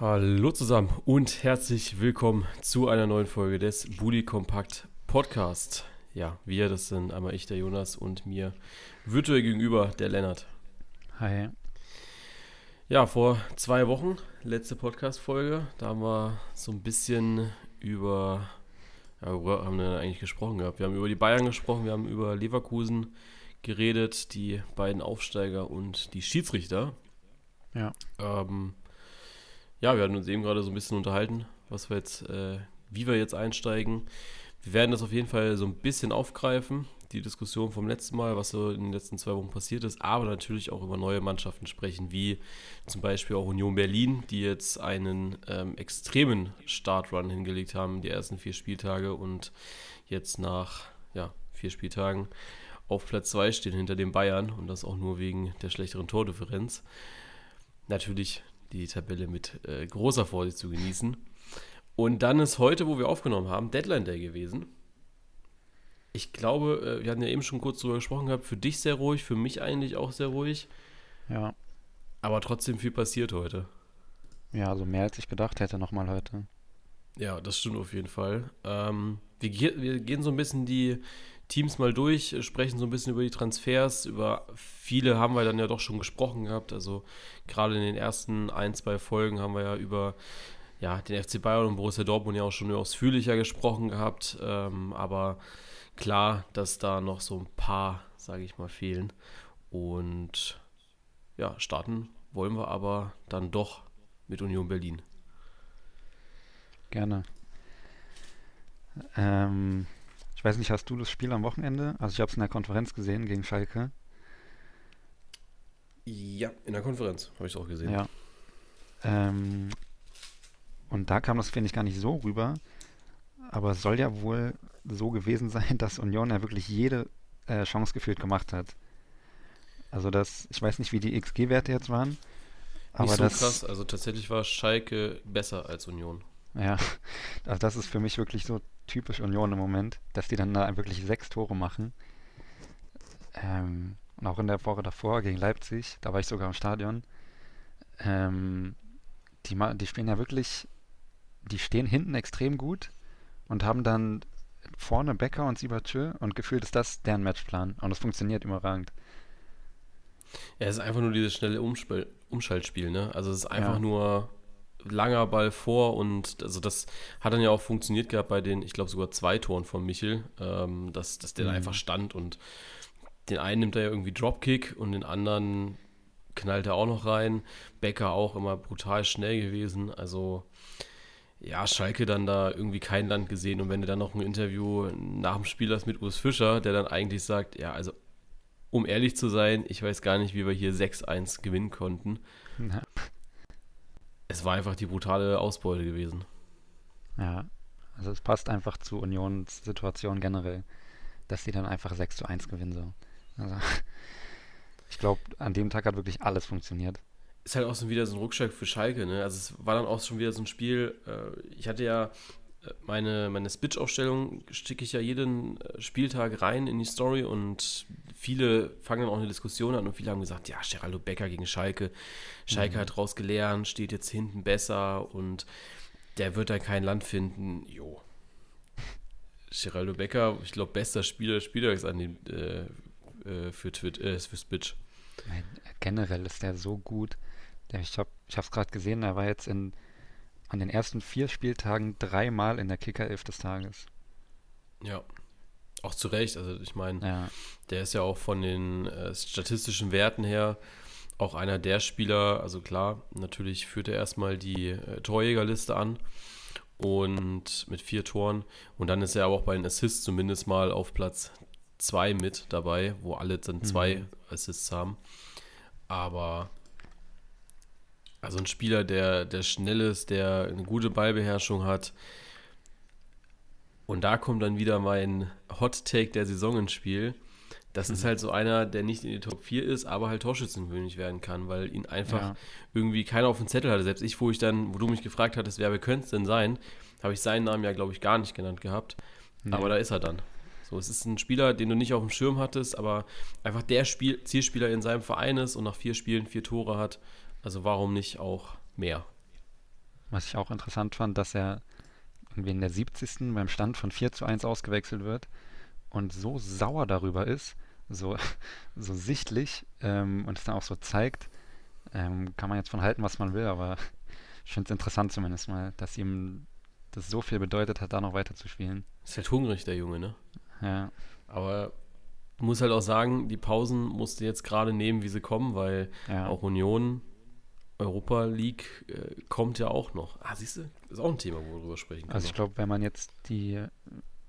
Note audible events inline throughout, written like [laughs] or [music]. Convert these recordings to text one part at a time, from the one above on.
Hallo zusammen und herzlich willkommen zu einer neuen Folge des Bully Kompakt Podcast. Ja, wir, das sind einmal ich, der Jonas und mir virtuell gegenüber der Lennart. Hi. Ja, vor zwei Wochen, letzte Podcast-Folge, da haben wir so ein bisschen über, ja, worüber haben wir eigentlich gesprochen gehabt? Wir haben über die Bayern gesprochen, wir haben über Leverkusen geredet, die beiden Aufsteiger und die Schiedsrichter. Ja. Ähm, ja, wir hatten uns eben gerade so ein bisschen unterhalten, was wir jetzt, äh, wie wir jetzt einsteigen. Wir werden das auf jeden Fall so ein bisschen aufgreifen, die Diskussion vom letzten Mal, was so in den letzten zwei Wochen passiert ist, aber natürlich auch über neue Mannschaften sprechen, wie zum Beispiel auch Union Berlin, die jetzt einen ähm, extremen Startrun hingelegt haben, die ersten vier Spieltage und jetzt nach ja, vier Spieltagen auf Platz zwei stehen hinter den Bayern und das auch nur wegen der schlechteren Tordifferenz. Natürlich die Tabelle mit äh, großer Vorsicht zu genießen. Und dann ist heute, wo wir aufgenommen haben, Deadline Day gewesen. Ich glaube, äh, wir hatten ja eben schon kurz drüber gesprochen gehabt, für dich sehr ruhig, für mich eigentlich auch sehr ruhig. Ja. Aber trotzdem viel passiert heute. Ja, also mehr als ich gedacht hätte nochmal heute. Ja, das stimmt auf jeden Fall. Ähm, wir, wir, gehen so ein bisschen die Teams mal durch, sprechen so ein bisschen über die Transfers. Über viele haben wir dann ja doch schon gesprochen gehabt. Also gerade in den ersten ein, zwei Folgen haben wir ja über ja, den FC Bayern und Borussia Dortmund ja auch schon ausführlicher gesprochen gehabt. Ähm, aber klar, dass da noch so ein paar, sage ich mal, fehlen. Und ja, starten wollen wir aber dann doch mit Union Berlin. Gerne. Ähm, ich weiß nicht, hast du das Spiel am Wochenende? Also ich habe es in der Konferenz gesehen gegen Schalke. Ja, in der Konferenz habe ich es auch gesehen. Ja. Ähm, und da kam das, finde ich, gar nicht so rüber. Aber es soll ja wohl so gewesen [laughs] sein, dass Union ja wirklich jede äh, Chance gefühlt gemacht hat. Also das, ich weiß nicht, wie die XG-Werte jetzt waren. Aber nicht so das, krass, also tatsächlich war Schalke besser als Union. Ja, [laughs] also das ist für mich wirklich so typisch Union im Moment, dass die dann da wirklich sechs Tore machen. Ähm, und auch in der Woche davor gegen Leipzig, da war ich sogar im Stadion. Ähm, die, die spielen ja wirklich, die stehen hinten extrem gut und haben dann vorne Becker und Siebertschö und gefühlt ist das deren Matchplan und es funktioniert überragend. Ja, es ist einfach nur dieses schnelle Umspil Umschaltspiel, ne? Also es ist einfach ja. nur langer Ball vor und also das hat dann ja auch funktioniert gehabt bei den, ich glaube sogar zwei Toren von Michel, ähm, dass, dass der mhm. einfach stand und den einen nimmt er ja irgendwie Dropkick und den anderen knallt er auch noch rein. Becker auch immer brutal schnell gewesen. Also ja, Schalke dann da irgendwie kein Land gesehen. Und wenn du dann noch ein Interview nach dem Spiel hast mit Urs Fischer, der dann eigentlich sagt, ja, also um ehrlich zu sein, ich weiß gar nicht, wie wir hier 6-1 gewinnen konnten. [laughs] Ja. Es war einfach die brutale Ausbeute gewesen. Ja, also es passt einfach zu Unions Situation generell, dass die dann einfach 6 zu 1 gewinnen. So. Also, [laughs] ich glaube, an dem Tag hat wirklich alles funktioniert. Ist halt auch so wieder so ein Rückschlag für Schalke, ne? Also es war dann auch schon wieder so ein Spiel, äh, ich hatte ja meine, meine Spitch-Aufstellung schicke ich ja jeden äh, Spieltag rein in die Story und viele fangen dann auch eine Diskussion an und viele haben gesagt, ja, Geraldo Becker gegen Schalke. Schalke mhm. hat rausgelernt, steht jetzt hinten besser und der wird da kein Land finden. Jo. Geraldo Becker, ich glaube, bester Spieler des Spieltags an den, äh, äh, für, Twit, äh, für Spitch. Generell ist der so gut. Ich habe es gerade gesehen, er war jetzt in, an den ersten vier Spieltagen dreimal in der Kicker-Elf des Tages. Ja, auch zu Recht. Also ich meine, ja. der ist ja auch von den äh, statistischen Werten her auch einer der Spieler, also klar, natürlich führt er erstmal die äh, Torjägerliste an und mit vier Toren und dann ist er aber auch bei den Assists zumindest mal auf Platz zwei mit dabei, wo alle dann zwei mhm. Assists haben. Aber also ein Spieler, der, der schnell ist, der eine gute Ballbeherrschung hat. Und da kommt dann wieder mein Hot Take der Saison ins Spiel. Das mhm. ist halt so einer, der nicht in die Top 4 ist, aber halt Torschützenkönig werden kann, weil ihn einfach ja. irgendwie keiner auf dem Zettel hatte. Selbst ich, wo ich dann, wo du mich gefragt hattest, wer könnte es denn sein, habe ich seinen Namen ja, glaube ich, gar nicht genannt gehabt. Nee. Aber da ist er dann. So, es ist ein Spieler, den du nicht auf dem Schirm hattest, aber einfach der Spiel Zielspieler in seinem Verein ist und nach vier Spielen vier Tore hat. Also warum nicht auch mehr? was ich auch interessant fand, dass er irgendwie in der 70. beim Stand von 4 zu 1 ausgewechselt wird und so sauer darüber ist, so, [laughs] so sichtlich ähm, und es dann auch so zeigt, ähm, kann man jetzt von halten, was man will, aber ich finde es interessant zumindest mal, dass ihm das so viel bedeutet hat, da noch weiter zu spielen. Ist halt hungrig, der Junge, ne? Ja. Aber du musst halt auch sagen, die Pausen musst du jetzt gerade nehmen, wie sie kommen, weil Ja. auch Union, Europa League äh, kommt ja auch noch. Ah, siehst du, ist auch ein Thema, wo wir drüber sprechen können. Also ich glaube, wenn man jetzt die,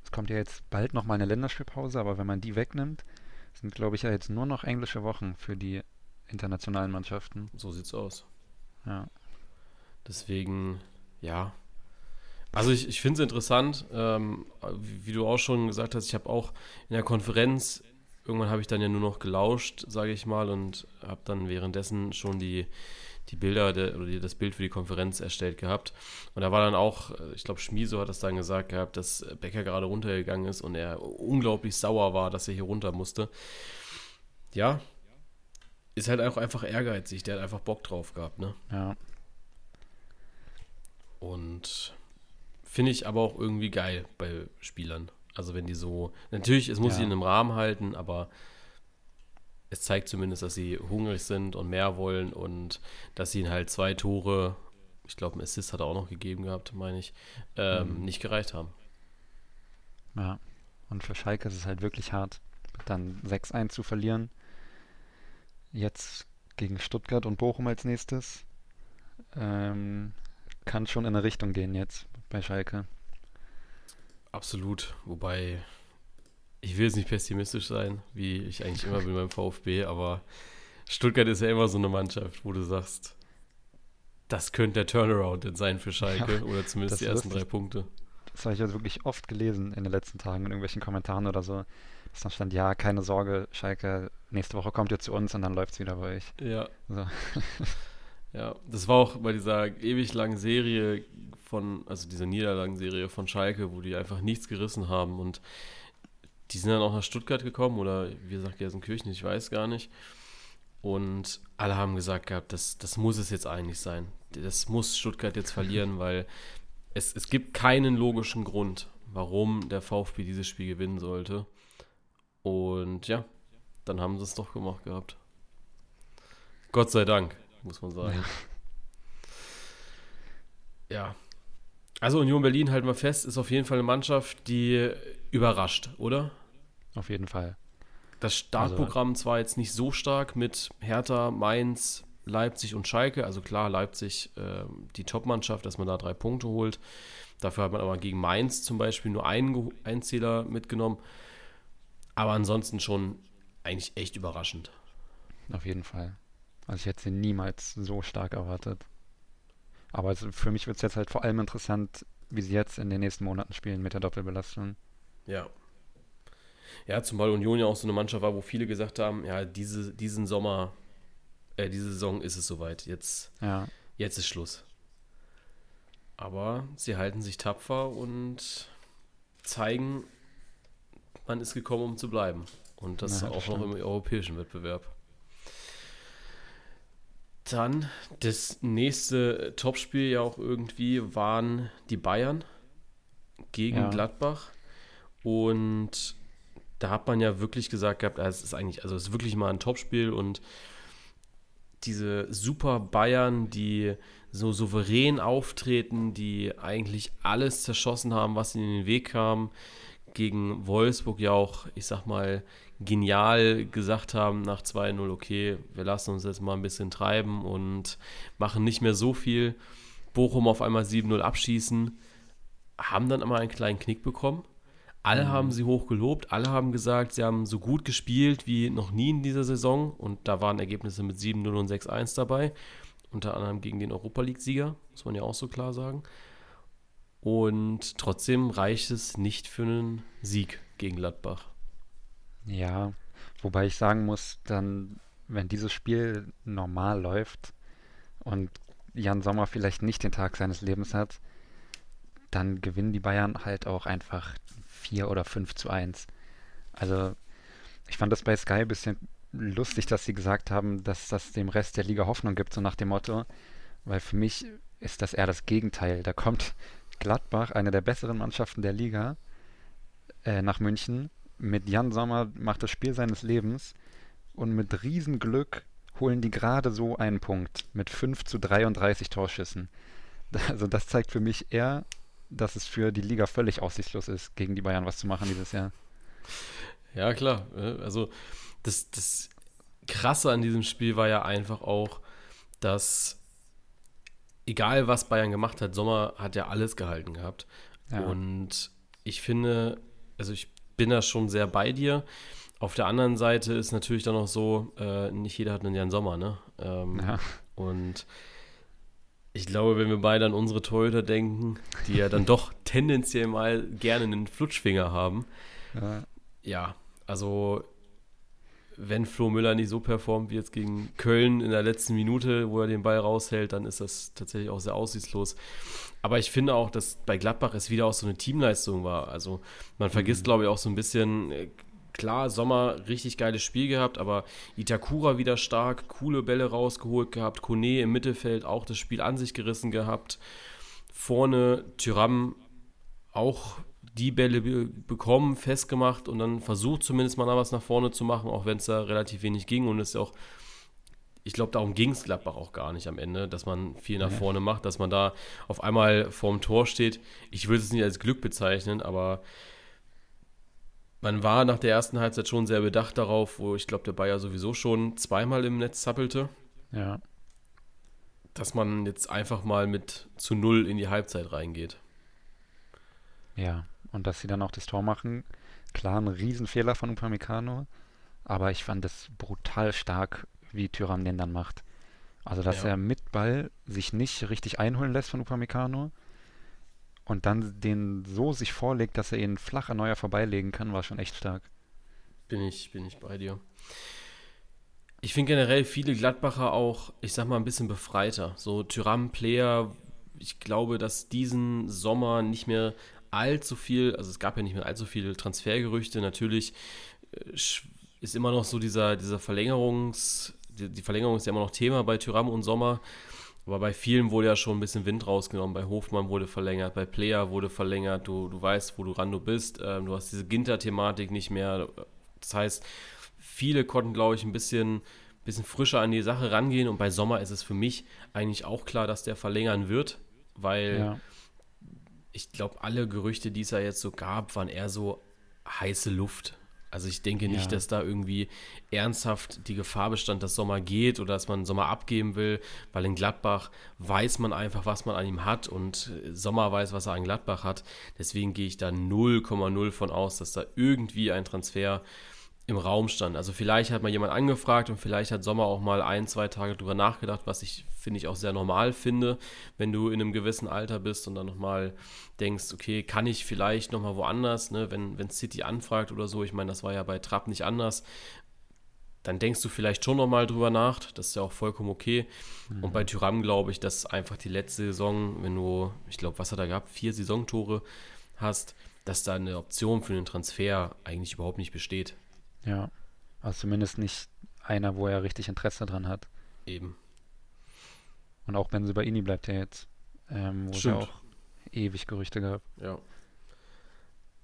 es kommt ja jetzt bald noch mal eine Länderspielpause, aber wenn man die wegnimmt, sind glaube ich ja jetzt nur noch englische Wochen für die internationalen Mannschaften. so sieht's aus. Ja. Deswegen, ja. Also ich, ich finde es interessant, ähm, wie, wie du auch schon gesagt hast, ich habe auch in der Konferenz, irgendwann habe ich dann ja nur noch gelauscht, sage ich mal, und habe dann währenddessen schon die, die Bilder der, oder die, das Bild für die Konferenz erstellt gehabt. Und da war dann auch, äh, ich glaube, Schmieso hat das dann gesagt gehabt, dass Becker gerade runtergegangen ist und er unglaublich sauer war, dass er hier runter musste. Ja, ist halt auch einfach ehrgeizig, der hat einfach Bock drauf gehabt, ne? Ja. Und finde ich aber auch irgendwie geil bei Spielern. Also wenn die so, natürlich, es muss Ja. sich in einem Rahmen halten, aber es zeigt zumindest, dass sie hungrig sind und mehr wollen und dass sie ihnen halt zwei Tore, ich glaube, ein Assist hat er auch noch gegeben gehabt, meine ich, ähm, Mhm. nicht gereicht haben. Ja. Und für Schalke ist es halt wirklich hart, dann 6-1 zu verlieren. Jetzt gegen Stuttgart und Bochum als nächstes. Ähm, kann schon in eine Richtung gehen jetzt bei Schalke. Absolut. Wobei, ich will jetzt nicht pessimistisch sein, wie ich eigentlich immer bin beim VfB, aber Stuttgart ist ja immer so eine Mannschaft, wo du sagst, das könnte der Turnaround denn sein für Schalke Ja, oder zumindest die ersten drei Punkte. Das habe ich jetzt wirklich oft gelesen in den letzten Tagen in irgendwelchen Kommentaren oder so. Dass dann stand, ja, keine Sorge, Schalke, nächste Woche kommt ihr zu uns und dann läuft es wieder bei euch. Ja, So. [laughs] ja. Das war auch bei dieser ewig langen Serie von, also dieser Niederlagenserie von Schalke, wo die einfach nichts gerissen haben und die sind dann auch nach Stuttgart gekommen oder wie gesagt Gelsenkirchen, ich weiß gar nicht. Und alle haben gesagt gehabt, das, das muss es jetzt eigentlich sein. Das muss Stuttgart jetzt verlieren, [laughs] weil es, es gibt keinen logischen Grund, warum der VfB dieses Spiel gewinnen sollte. Und ja, dann haben sie es doch gemacht gehabt. Gott sei Dank, muss man sagen. Ja. Also Union Berlin, halten wir fest, ist auf jeden Fall eine Mannschaft, die überrascht, oder? Auf jeden Fall. Das Startprogramm zwar jetzt nicht so stark mit Hertha, Mainz, Leipzig und Schalke. Also klar, Leipzig ähm, die Top-Mannschaft, dass man da drei Punkte holt. Dafür hat man aber gegen Mainz zum Beispiel nur einen, Ge- einen Zähler mitgenommen. Aber ansonsten schon eigentlich echt überraschend. Auf jeden Fall. Also ich hätte sie niemals so stark erwartet. Aber für mich wird es jetzt halt vor allem interessant, wie sie jetzt in den nächsten Monaten spielen mit der Doppelbelastung. Ja. Ja, zumal Union ja auch so eine Mannschaft war, wo viele gesagt haben, ja, diese, diesen Sommer, äh, diese Saison ist es soweit. Jetzt, Ja, jetzt ist Schluss. Aber sie halten sich tapfer und zeigen, man ist gekommen, um zu bleiben. Und das das auch noch stimmt. im europäischen Wettbewerb. Dann das nächste Topspiel ja auch irgendwie waren die Bayern gegen Ja. Gladbach. Und da hat man ja wirklich gesagt gehabt, ah, es ist eigentlich, also es ist wirklich mal ein Topspiel und diese super Bayern, die so souverän auftreten, die eigentlich alles zerschossen haben, was ihnen in den Weg kam, gegen Wolfsburg ja auch, ich sag mal, genial gesagt haben nach 2-0, okay, wir lassen uns jetzt mal ein bisschen treiben und machen nicht mehr so viel. Bochum auf einmal 7-0 abschießen, haben dann aber einen kleinen Knick bekommen. Alle Mhm. haben sie hoch gelobt, alle haben gesagt, sie haben so gut gespielt wie noch nie in dieser Saison und da waren Ergebnisse mit 7-0 und 6-1 dabei, unter anderem gegen den Europa League-Sieger, muss man ja auch so klar sagen. Und trotzdem reicht es nicht für einen Sieg gegen Gladbach. ja. Wobei ich sagen muss, dann, wenn dieses Spiel normal läuft und Jan Sommer vielleicht nicht den Tag seines Lebens hat, dann gewinnen die Bayern halt auch einfach 4 oder 5 zu 1. Also, ich fand das bei Sky ein bisschen lustig, dass sie gesagt haben, dass das dem Rest der Liga Hoffnung gibt, so nach dem Motto. Weil für mich ist das eher das Gegenteil. Da kommt [laughs] Gladbach, eine der besseren Mannschaften der Liga, äh, nach München. Mit Jan Sommer macht das Spiel seines Lebens und mit Riesenglück holen die gerade so einen Punkt mit 5 zu 33 Torschüssen. [laughs] Also das zeigt für mich eher, dass es für die Liga völlig aussichtslos ist, gegen die Bayern was zu machen dieses Jahr. Ja, klar. Also das, das Krasse an diesem Spiel war ja einfach auch, dass egal was Bayern gemacht hat, Sommer hat ja alles gehalten gehabt. Ja. Und ich finde, also ich bin da schon sehr bei dir. Auf der anderen Seite ist natürlich dann auch so, äh, nicht jeder hat einen Jan Sommer, ne? Ähm, ja. Und ich glaube, wenn wir beide an unsere Torhüter denken, die ja dann doch [laughs] tendenziell mal gerne einen Flutschfinger haben. Ja, ja also wenn Flo Müller nicht so performt wie jetzt gegen Köln in der letzten Minute, wo er den Ball raushält, dann ist das tatsächlich auch sehr aussichtslos. Aber ich finde auch, dass bei Gladbach es wieder auch so eine Teamleistung war. Also man vergisst, mhm. glaube ich, auch so ein bisschen, äh, klar, Sommer richtig geiles Spiel gehabt, aber Itakura wieder stark, coole Bälle rausgeholt gehabt, Kone im Mittelfeld auch das Spiel an sich gerissen gehabt. Vorne Tyram auch die Bälle bekommen, festgemacht und dann versucht zumindest mal was nach vorne zu machen, auch wenn es da relativ wenig ging und es ja auch, ich glaube, darum ging es Gladbach auch gar nicht am Ende, dass man viel nach vorne macht, dass man da auf einmal vorm Tor steht. Ich würde es nicht als Glück bezeichnen, aber man war nach der ersten Halbzeit schon sehr bedacht darauf, wo ich glaube, der Bayer sowieso schon zweimal im Netz zappelte. Ja. Dass man jetzt einfach mal mit zu null in die Halbzeit reingeht. Ja, und dass sie dann auch das Tor machen. Klar, ein Riesenfehler von Upamecano, aber ich fand es brutal stark, wie Tyram den dann macht. Also, dass ja. er mit Ball sich nicht richtig einholen lässt von Upamecano und dann den so sich vorlegt, dass er ihn flach an Neuer vorbeilegen kann, war schon echt stark. Bin ich, bin ich bei dir. Ich finde generell viele Gladbacher auch, ich sag mal, ein bisschen befreiter. So Tyram, Player, ich glaube, dass diesen Sommer nicht mehr allzu viel, also es gab ja nicht mehr allzu viele Transfergerüchte. Natürlich äh, ist immer noch so dieser, dieser Verlängerungs, die, Verlängerung ist ja immer noch Thema bei Tyram und Sommer. Aber bei vielen wurde ja schon ein bisschen Wind rausgenommen. Bei Hofmann wurde verlängert, bei Player wurde verlängert. Du, du weißt, wo du ran du bist. Ähm, du hast diese Ginter-Thematik nicht mehr. Das heißt, viele konnten, glaube ich, ein bisschen, bisschen frischer an die Sache rangehen. Und bei Sommer ist es für mich eigentlich auch klar, dass der verlängern wird, weil ja ich glaube, alle Gerüchte, die es ja jetzt so gab, waren eher so heiße Luft. Also ich denke nicht, ja. dass da irgendwie ernsthaft die Gefahr bestand, dass Sommer geht oder dass man Sommer abgeben will, weil in Gladbach weiß man einfach, was man an ihm hat und Sommer weiß, was er an Gladbach hat. Deswegen gehe ich da 0,0 von aus, dass da irgendwie ein Transfer im Raum stand. Also vielleicht hat mal jemand angefragt und vielleicht hat Sommer auch mal ein, zwei Tage drüber nachgedacht, was ich finde ich auch sehr normal finde, wenn du in einem gewissen Alter bist und dann nochmal denkst, okay, kann ich vielleicht nochmal woanders, ne? wenn, wenn City anfragt oder so, ich meine, das war ja bei Trapp nicht anders, dann denkst du vielleicht schon nochmal drüber nach, das ist ja auch vollkommen okay. Mhm. Und bei Tyram glaube ich, dass einfach die letzte Saison, wenn du, ich glaube, was hat er gehabt, vier Saisontore hast, dass da eine Option für einen Transfer eigentlich überhaupt nicht besteht. Ja, also zumindest nicht einer, wo er richtig Interesse dran hat. Eben. Und auch Benze Baini bleibt ja jetzt, ähm, wo es ja auch ewig Gerüchte gab. Ja.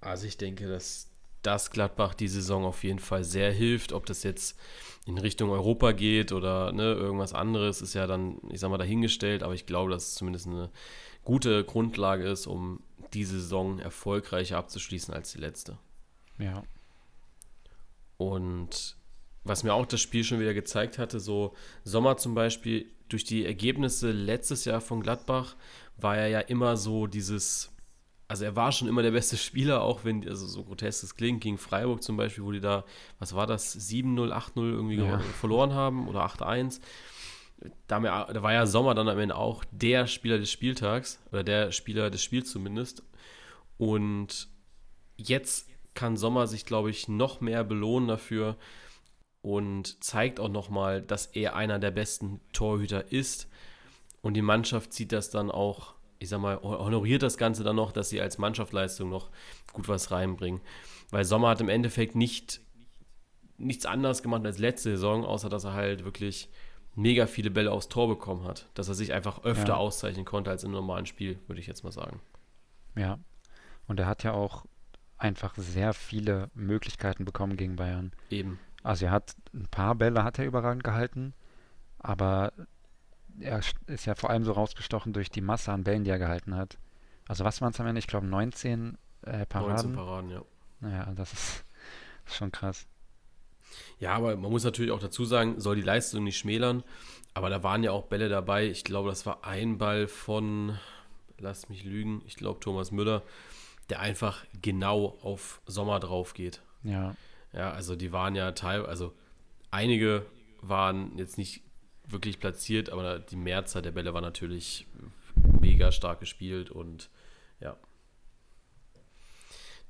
Also ich denke, dass das Gladbach die Saison auf jeden Fall sehr hilft. Ob das jetzt in Richtung Europa geht oder ne, irgendwas anderes, ist ja dann, ich sag mal, dahingestellt. Aber ich glaube, dass es zumindest eine gute Grundlage ist, um diese Saison erfolgreicher abzuschließen als die letzte. Ja, und was mir auch das Spiel schon wieder gezeigt hatte, so Sommer zum Beispiel, durch die Ergebnisse letztes Jahr von Gladbach war er ja immer so dieses, also er war schon immer der beste [laughs] Spieler, auch wenn, also so grotesk es klingt, gegen Freiburg zum Beispiel, wo die da, was war das, 7-0, 8-0 irgendwie ja. verloren haben oder 8-1. Da, da war ja Sommer dann am Ende auch der Spieler des Spieltags oder der Spieler des Spiels zumindest. Und jetzt kann Sommer sich, glaube ich, noch mehr belohnen dafür und zeigt auch nochmal, dass er einer der besten Torhüter ist. Und die Mannschaft zieht das dann auch, ich sag mal, honoriert das Ganze dann noch, dass sie als Mannschaftsleistung noch gut was reinbringen. Weil Sommer hat im Endeffekt nicht nichts anderes gemacht als letzte Saison, außer dass er halt wirklich mega viele Bälle aufs Tor bekommen hat. Dass er sich einfach öfter Ja. auszeichnen konnte als im normalen Spiel, würde ich jetzt mal sagen. Ja. Und er hat ja auch einfach sehr viele Möglichkeiten bekommen gegen Bayern. Eben. Also er hat ein paar Bälle hat er überragend gehalten, aber er st- ist ja vor allem so rausgestochen durch die Masse an Bällen, die er gehalten hat. Also was waren es am Ende? Ich glaube 19 äh, 19 Paraden. Paraden, ja. Naja, das ist, das ist schon krass. Ja, aber man muss natürlich auch dazu sagen, soll die Leistung nicht schmälern. Aber da waren ja auch Bälle dabei. Ich glaube, das war ein Ball von, lasst mich lügen, ich glaube Thomas Müller, der einfach genau auf Sommer drauf geht. Ja, Ja, also die waren ja teil, also einige waren jetzt nicht wirklich platziert, aber die Mehrzahl der Bälle war natürlich mega stark gespielt und ja,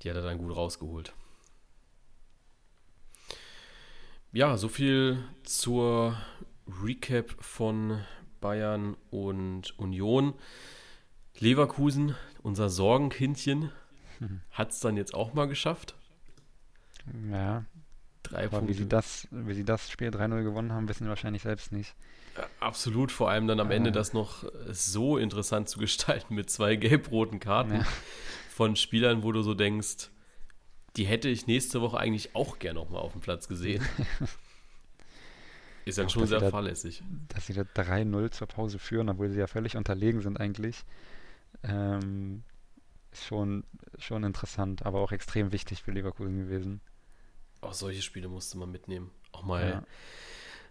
die hat er dann gut rausgeholt. Ja, so viel zur Recap von Bayern und Union. Leverkusen, unser Sorgenkindchen, hat es dann jetzt auch mal geschafft. ja. Drei Aber wie Punkte. sie das, wie sie das Spiel 3-0 gewonnen haben, wissen sie wahrscheinlich selbst nicht. Ja, Absolut, vor allem dann am Ende Äh. das noch so interessant zu gestalten mit zwei [laughs] gelb-roten Karten Ja. von Spielern, wo du so denkst, die hätte ich nächste Woche eigentlich auch gern noch mal auf dem Platz gesehen. [laughs] Ist dann Auch, schon sehr da- fahrlässig. Dass sie da 3-0 zur Pause führen, obwohl sie ja völlig unterlegen sind eigentlich. Ähm, ist schon, schon interessant, aber auch extrem wichtig für Leverkusen gewesen. Auch solche Spiele musste man mitnehmen. Auch mal, Ja,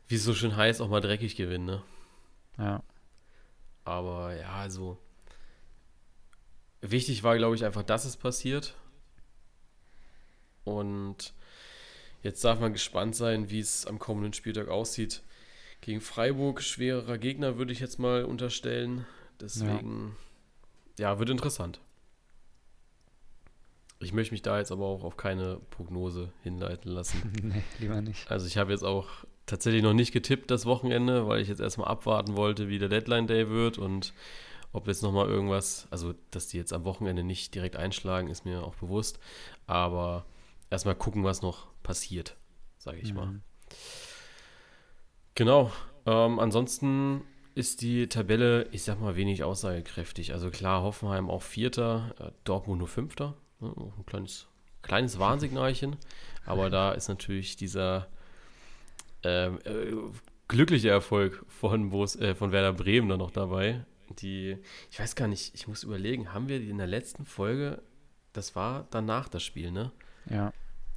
wie es so schön heißt, auch mal dreckig gewinnen, ne? ja, Aber ja, also wichtig war, glaube ich, einfach, dass es passiert. Und jetzt darf man gespannt sein, wie es am kommenden Spieltag aussieht. Gegen Freiburg schwererer Gegner, würde ich jetzt mal unterstellen. Deswegen, ja, wird interessant. Ich möchte mich da jetzt aber auch auf keine Prognose hinleiten lassen. [laughs] nee, lieber nicht. Also ich habe jetzt auch tatsächlich noch nicht getippt das Wochenende, weil ich jetzt erstmal abwarten wollte, wie der Deadline Day wird und ob jetzt nochmal irgendwas, also dass die jetzt am Wochenende nicht direkt einschlagen, ist mir auch bewusst. Aber erstmal gucken, was noch passiert, sage ich mal. Mhm. Genau. Ähm, ansonsten ist die Tabelle, ich sag mal, wenig aussagekräftig. Also klar, Hoffenheim auch Vierter, äh, Dortmund nur Fünfter. Auch ein kleines, kleines Warnsignalchen. Aber da ist natürlich dieser ähm, äh, glückliche Erfolg von, Bos, äh, von Werder Bremen dann noch dabei. Die, ich weiß gar nicht, ich muss überlegen, haben wir die in der letzten Folge, das war danach das Spiel, ne? Ja,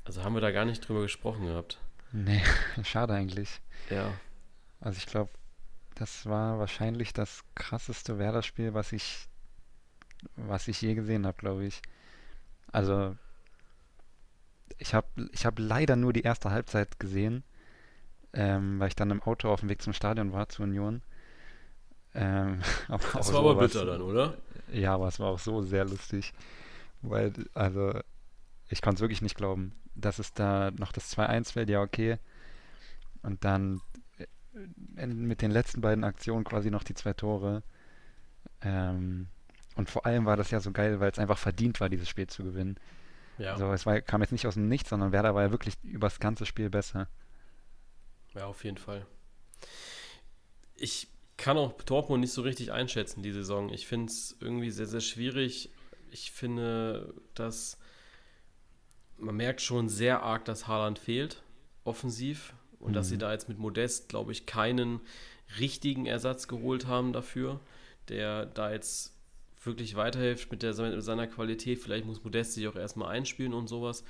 Also haben wir da gar nicht drüber gesprochen gehabt. nee, [laughs] schade eigentlich. Ja. Also ich glaube, das war wahrscheinlich das krasseste Werder-Spiel, was ich, was ich je gesehen habe, glaube ich. Also ich habe ich hab leider nur die erste Halbzeit gesehen, ähm, weil ich dann im Auto auf dem Weg zum Stadion war, zur Union. Ähm, [laughs] aber Das war aber sowas- bitter dann, oder? Ja, aber es war auch so sehr lustig, weil, also, ich konnte es wirklich nicht glauben, dass es da noch das 2-1 fällt, ja, okay. Und dann äh, mit den letzten beiden Aktionen quasi noch die zwei Tore. Ähm, und vor allem war das ja so geil, weil es einfach verdient war, dieses Spiel zu gewinnen. Ja. Also es war, kam jetzt nicht aus dem Nichts, sondern Werder war ja wirklich übers ganze Spiel besser. Ja, auf jeden Fall. Ich kann auch Dortmund nicht so richtig einschätzen, die Saison. Ich finde es irgendwie sehr, sehr schwierig. Ich finde, dass man merkt schon sehr arg, dass Haaland fehlt, offensiv. Und dass sie Mhm. da jetzt mit Modest, glaube ich, keinen richtigen Ersatz geholt haben dafür, der da jetzt wirklich weiterhilft mit, der, mit seiner Qualität. Vielleicht muss Modest sich auch erstmal einspielen und sowas.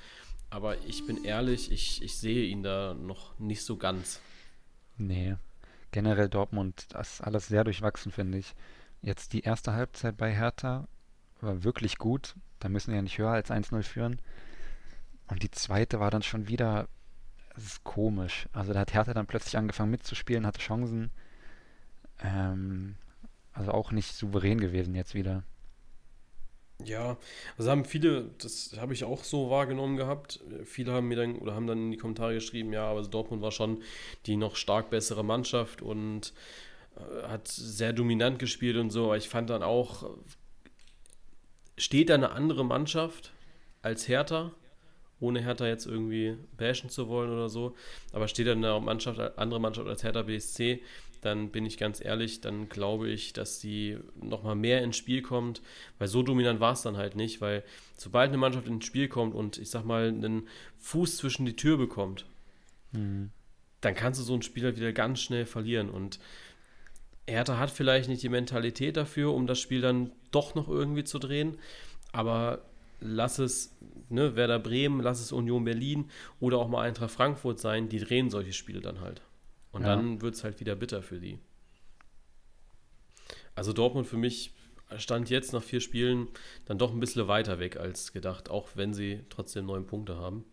Aber ich bin ehrlich, ich, ich sehe ihn da noch nicht so ganz. Nee, generell Dortmund, das ist alles sehr durchwachsen, finde ich. Jetzt die erste Halbzeit bei Hertha war wirklich gut. Da müssen wir ja nicht höher als 1-0 führen. Und die zweite war dann schon wieder, es ist komisch. Also da hat Hertha dann plötzlich angefangen mitzuspielen, hatte Chancen. Ähm, also auch nicht souverän gewesen jetzt wieder. Ja, also haben viele, das habe ich auch so wahrgenommen gehabt. Viele haben mir dann oder haben dann in die Kommentare geschrieben, ja, aber Dortmund war schon die noch stark bessere Mannschaft und äh, hat sehr dominant gespielt und so. Aber ich fand dann auch, steht da eine andere Mannschaft als Hertha, ohne Hertha jetzt irgendwie bashen zu wollen oder so, aber steht da eine Mannschaft, andere Mannschaft als Hertha BSC, dann bin ich ganz ehrlich, dann glaube ich, dass die nochmal mehr ins Spiel kommt, weil so dominant war es dann halt nicht, weil sobald eine Mannschaft ins Spiel kommt und ich sag mal einen Fuß zwischen die Tür bekommt, mhm. dann kannst du so ein Spiel halt wieder ganz schnell verlieren und Hertha hat vielleicht nicht die Mentalität dafür, um das Spiel dann doch noch irgendwie zu drehen, aber lass es ne, Werder Bremen, lass es Union Berlin oder auch mal Eintracht Frankfurt sein, die drehen solche Spiele dann halt. Und ja. dann wird es halt wieder bitter für die. Also Dortmund für mich stand jetzt nach vier Spielen dann doch ein bisschen weiter weg als gedacht, auch wenn sie trotzdem neun Punkte haben.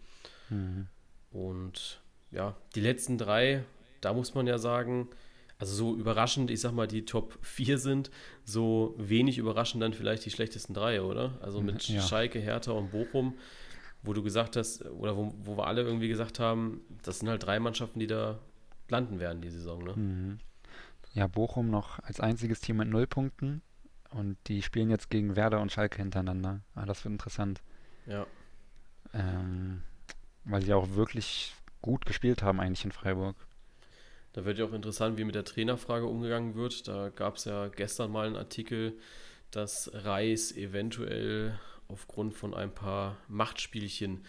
Mhm. Und ja, die letzten drei, da muss man ja sagen, also so überraschend, ich sag mal, die Top 4 sind, so wenig überraschend dann vielleicht die schlechtesten drei, oder? Also mit ja. Schalke, Hertha und Bochum, wo du gesagt hast, oder wo, wo wir alle irgendwie gesagt haben, das sind halt drei Mannschaften, die da landen werden die Saison, ne? Mhm. Ja, Bochum noch als einziges Team mit null Punkten und die spielen jetzt gegen Werder und Schalke hintereinander. Ah, das wird interessant. Ja. Ähm, weil sie auch wirklich gut gespielt haben eigentlich in Freiburg. Da wird ja auch interessant, wie mit der Trainerfrage umgegangen wird. Da gab es ja gestern mal einen Artikel, dass Reis eventuell aufgrund von ein paar Machtspielchen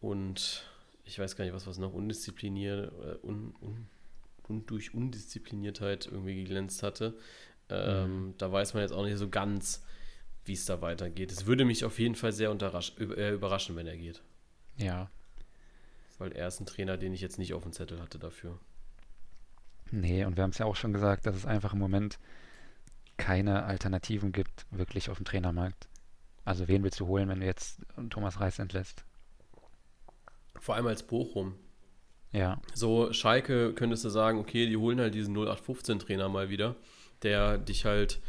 und ich weiß gar nicht, was was noch undiszipliniert äh, un, un, und durch Undiszipliniertheit irgendwie geglänzt hatte. Ähm, mhm. Da weiß man jetzt auch nicht so ganz, wie es da weitergeht. Es würde mich auf jeden Fall sehr äh, überraschen, wenn er geht. Ja. Weil er ist ein Trainer, den ich jetzt nicht auf dem Zettel hatte dafür. Nee, und wir haben es ja auch schon gesagt, dass es einfach im Moment keine Alternativen gibt, wirklich auf dem Trainermarkt. Also wen willst du holen, wenn du jetzt Thomas Reis entlässt? Vor allem als Bochum. Ja. So, Schalke könntest du sagen, okay, die holen halt diesen 0815-Trainer mal wieder, der dich halt,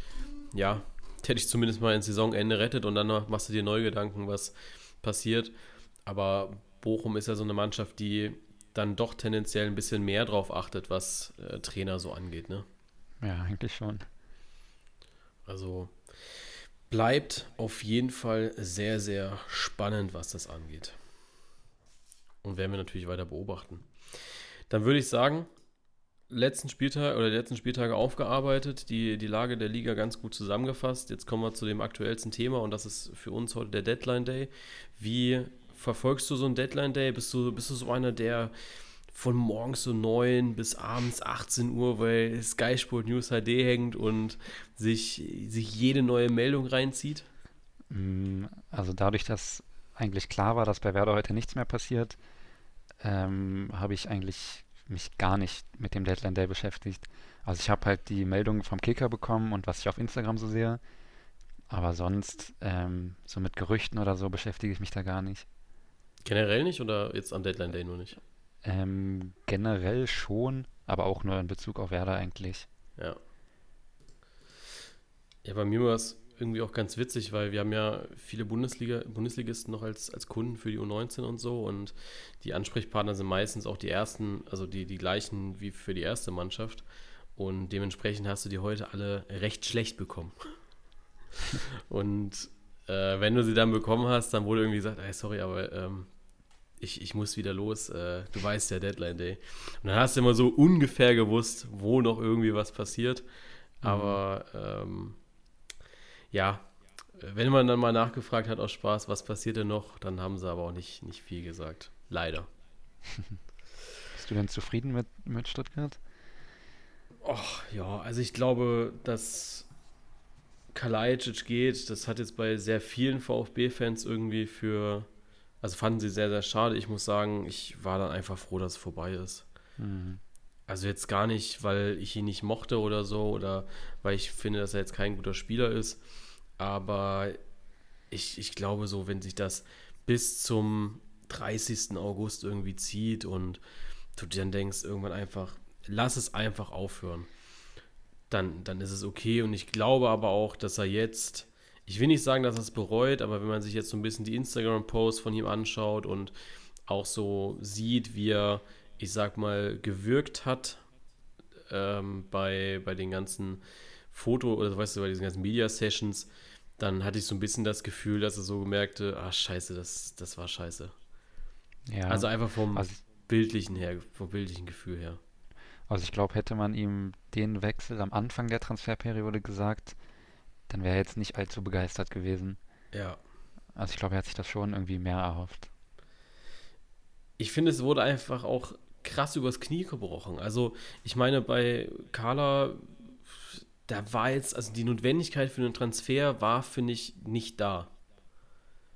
ja, der dich zumindest mal ins Saisonende rettet und dann machst du dir neue Gedanken, was passiert. Aber Bochum ist ja so eine Mannschaft, die dann doch tendenziell ein bisschen mehr drauf achtet, was äh, Trainer so angeht, ne? Ja, eigentlich schon. Also bleibt auf jeden Fall sehr, sehr spannend, was das angeht. Und werden wir natürlich weiter beobachten. Dann würde ich sagen, letzten Spieltag oder die letzten Spieltage aufgearbeitet, die, die Lage der Liga ganz gut zusammengefasst. Jetzt kommen wir zu dem aktuellsten Thema und das ist für uns heute der Deadline Day. Wie verfolgst du so einen Deadline Day? Bist du, bist du so einer, der von morgens so 9 bis abends 18 Uhr bei Sky Sport News HD hängt und sich, sich jede neue Meldung reinzieht? Mm, also dadurch, dass eigentlich klar war, dass bei Werder heute nichts mehr passiert, ähm, habe ich eigentlich mich gar nicht mit dem Deadline Day beschäftigt. Also ich habe halt die Meldungen vom Kicker bekommen und was ich auf Instagram so sehe. Aber sonst, ähm, so mit Gerüchten oder so beschäftige ich mich da gar nicht. Generell nicht oder jetzt am Deadline Day nur nicht? Ähm, generell schon, aber auch nur in Bezug auf Werder eigentlich. Ja. Ja, bei mir war es irgendwie auch ganz witzig, weil wir haben ja viele Bundesliga, Bundesligisten noch als, als Kunden für die U19 und so und die Ansprechpartner sind meistens auch die ersten, also die, die gleichen wie für die erste Mannschaft und dementsprechend hast du die heute alle recht schlecht bekommen. [laughs] und äh, wenn du sie dann bekommen hast, dann wurde irgendwie gesagt, hey, sorry, aber ähm, ich, ich muss wieder los, äh, du weißt ja, Deadline Day. Und dann hast du immer so ungefähr gewusst, wo noch irgendwie was passiert. Mhm. Aber ähm, ja, wenn man dann mal nachgefragt hat aus Spaß, was passiert denn noch, dann haben sie aber auch nicht, nicht viel gesagt. Leider. [laughs] Bist du denn zufrieden mit, mit Stuttgart? Och, ja, also ich glaube, dass Kalajdzic geht, das hat jetzt bei sehr vielen VfB-Fans irgendwie für also fanden sie sehr, sehr schade. Ich muss sagen, ich war dann einfach froh, dass es vorbei ist. Mhm. Also jetzt gar nicht, weil ich ihn nicht mochte oder so oder weil ich finde, dass er jetzt kein guter Spieler ist. Aber ich, ich glaube so, wenn sich das bis zum 30. August irgendwie zieht und du dir dann denkst, irgendwann einfach, lass es einfach aufhören. Dann, dann ist es okay. Und ich glaube aber auch, dass er jetzt ich will nicht sagen, dass er es bereut, aber wenn man sich jetzt so ein bisschen die Instagram-Posts von ihm anschaut und auch so sieht, wie er, ich sag mal, gewirkt hat ähm, bei, bei den ganzen Foto- oder weißt du, bei diesen ganzen Media-Sessions, dann hatte ich so ein bisschen das Gefühl, dass er so gemerkte, ah, scheiße, das, das war scheiße. Ja. Also einfach vom also, bildlichen her, vom bildlichen Gefühl her. Also ich glaube, hätte man ihm den Wechsel am Anfang der Transferperiode gesagt, dann wäre er jetzt nicht allzu begeistert gewesen. Ja. Also ich glaube, er hat sich das schon irgendwie mehr erhofft. Ich finde, es wurde einfach auch krass übers Knie gebrochen. Also ich meine, bei Carla, da war jetzt, also die Notwendigkeit für einen Transfer war, finde ich, nicht da.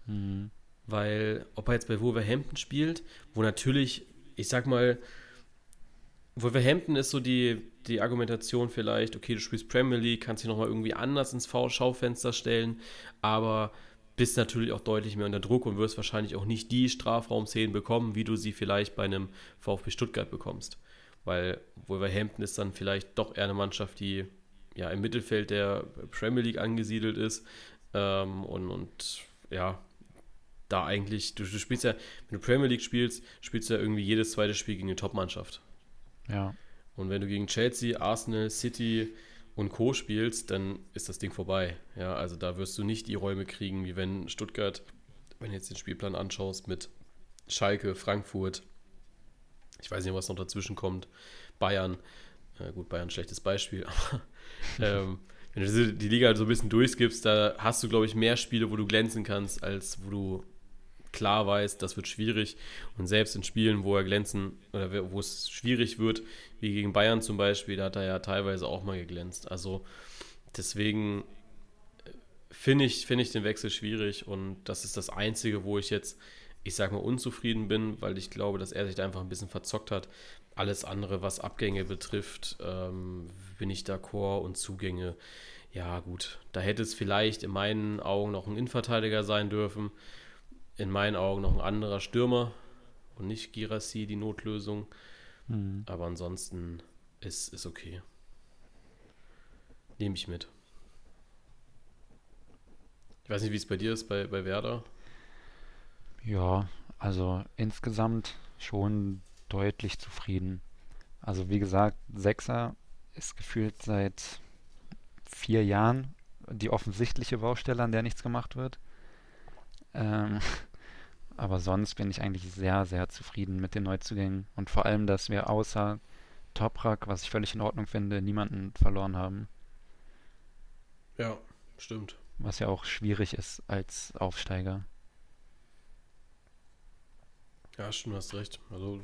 Mhm. Weil, ob er jetzt bei Wolverhampton spielt, wo natürlich, ich sag mal, Wolverhampton ist so die, die Argumentation vielleicht, okay, du spielst Premier League, kannst dich nochmal irgendwie anders ins Schaufenster stellen, aber bist natürlich auch deutlich mehr unter Druck und wirst wahrscheinlich auch nicht die Strafraumszenen bekommen, wie du sie vielleicht bei einem VfB Stuttgart bekommst. Weil Wolverhampton ist dann vielleicht doch eher eine Mannschaft, die ja im Mittelfeld der Premier League angesiedelt ist ähm, und, und ja, da eigentlich, du, du spielst ja, wenn du Premier League spielst, spielst du ja irgendwie jedes zweite Spiel gegen eine Top-Mannschaft. Ja. Und wenn du gegen Chelsea, Arsenal, City und Co. spielst, dann ist das Ding vorbei. Ja, also da wirst du nicht die Räume kriegen, wie wenn Stuttgart, wenn du jetzt den Spielplan anschaust, mit Schalke, Frankfurt, ich weiß nicht, was noch dazwischen kommt, Bayern, äh, gut, Bayern schlechtes Beispiel, [laughs] aber ähm, wenn du die Liga halt so ein bisschen durchskippst, da hast du, glaube ich, mehr Spiele, wo du glänzen kannst, als wo du klar weiß, das wird schwierig. Und selbst in Spielen, wo er glänzen oder wo es schwierig wird, wie gegen Bayern zum Beispiel, da hat er ja teilweise auch mal geglänzt. Also deswegen äh, finde ich, find ich den Wechsel schwierig und das ist das Einzige, wo ich jetzt, ich sag mal, unzufrieden bin, weil ich glaube, dass er sich da einfach ein bisschen verzockt hat. Alles andere, was Abgänge betrifft, ähm, bin ich d'accord und Zugänge. Ja, gut, da hätte es vielleicht in meinen Augen noch ein Innenverteidiger sein dürfen in meinen Augen noch ein anderer Stürmer und nicht Girassi die Notlösung. Mhm. Aber ansonsten ist, ist okay. Nehme ich mit. Ich weiß nicht, wie es bei dir ist, bei, bei Werder. Ja, also insgesamt schon deutlich zufrieden. Also wie gesagt, Sechser ist gefühlt seit vier Jahren die offensichtliche Baustelle, an der nichts gemacht wird. Ähm, [laughs] aber sonst bin ich eigentlich sehr, sehr zufrieden mit den Neuzugängen. Und vor allem, dass wir außer Toprak, was ich völlig in Ordnung finde, niemanden verloren haben. Ja, stimmt. Was ja auch schwierig ist als Aufsteiger. Ja, stimmt, hast recht. Also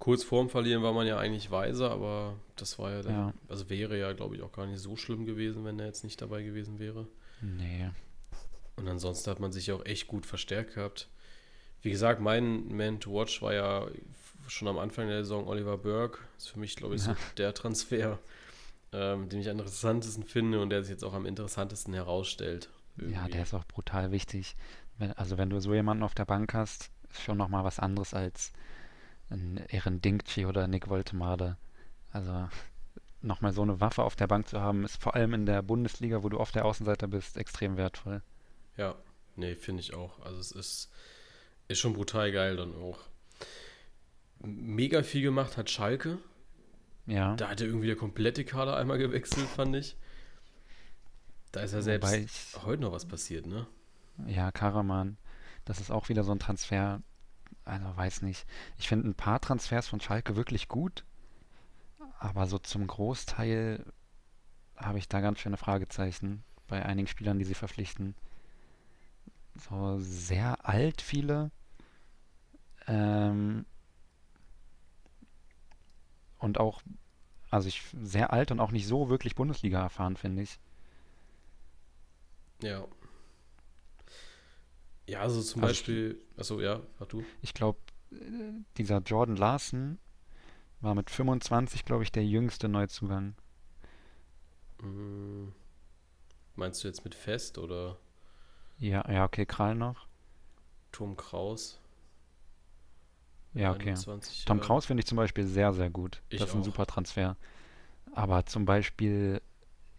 kurz vorm Verlieren war man ja eigentlich weiser, aber das war ja dann, ja. also wäre ja, glaube ich, auch gar nicht so schlimm gewesen, wenn er jetzt nicht dabei gewesen wäre. Nee. Und ansonsten hat man sich auch echt gut verstärkt gehabt. Wie gesagt, mein Man to Watch war ja schon am Anfang der Saison Oliver Burke. Das ist für mich, glaube ich, so [laughs] der Transfer, ähm, den ich am interessantesten finde und der sich jetzt auch am interessantesten herausstellt. Irgendwie. Ja, der ist auch brutal wichtig. Wenn, also wenn du so jemanden auf der Bank hast, ist schon nochmal was anderes als Ehren Dinkchi oder Nick Woltemade. Also nochmal so eine Waffe auf der Bank zu haben, ist vor allem in der Bundesliga, wo du auf der Außenseite bist, extrem wertvoll. Ja, nee, finde ich auch. Also es ist ist schon brutal geil dann auch. Mega viel gemacht hat Schalke. Ja. Da hat er irgendwie der komplette Kader einmal gewechselt, fand ich. Da ist ja selbst ich, heute noch was passiert, ne? Ja, Karaman. Das ist auch wieder so ein Transfer. Also weiß nicht. Ich finde ein paar Transfers von Schalke wirklich gut. Aber so zum Großteil habe ich da ganz schöne Fragezeichen bei einigen Spielern, die sie verpflichten. So sehr alt viele. Ähm, und auch, also ich sehr alt und auch nicht so wirklich Bundesliga erfahren, finde ich. Ja. Ja, also zum also Beispiel, achso, ja, mach du. Ich glaube, dieser Jordan Larson war mit 25, glaube ich, der jüngste Neuzugang. Hm. Meinst du jetzt mit Fest oder? Ja, ja, okay, Krall noch. Tom Kraus. Ja, okay. Tom Kraus finde ich zum Beispiel sehr, sehr gut. Ich das ist ein auch. super Transfer. Aber zum Beispiel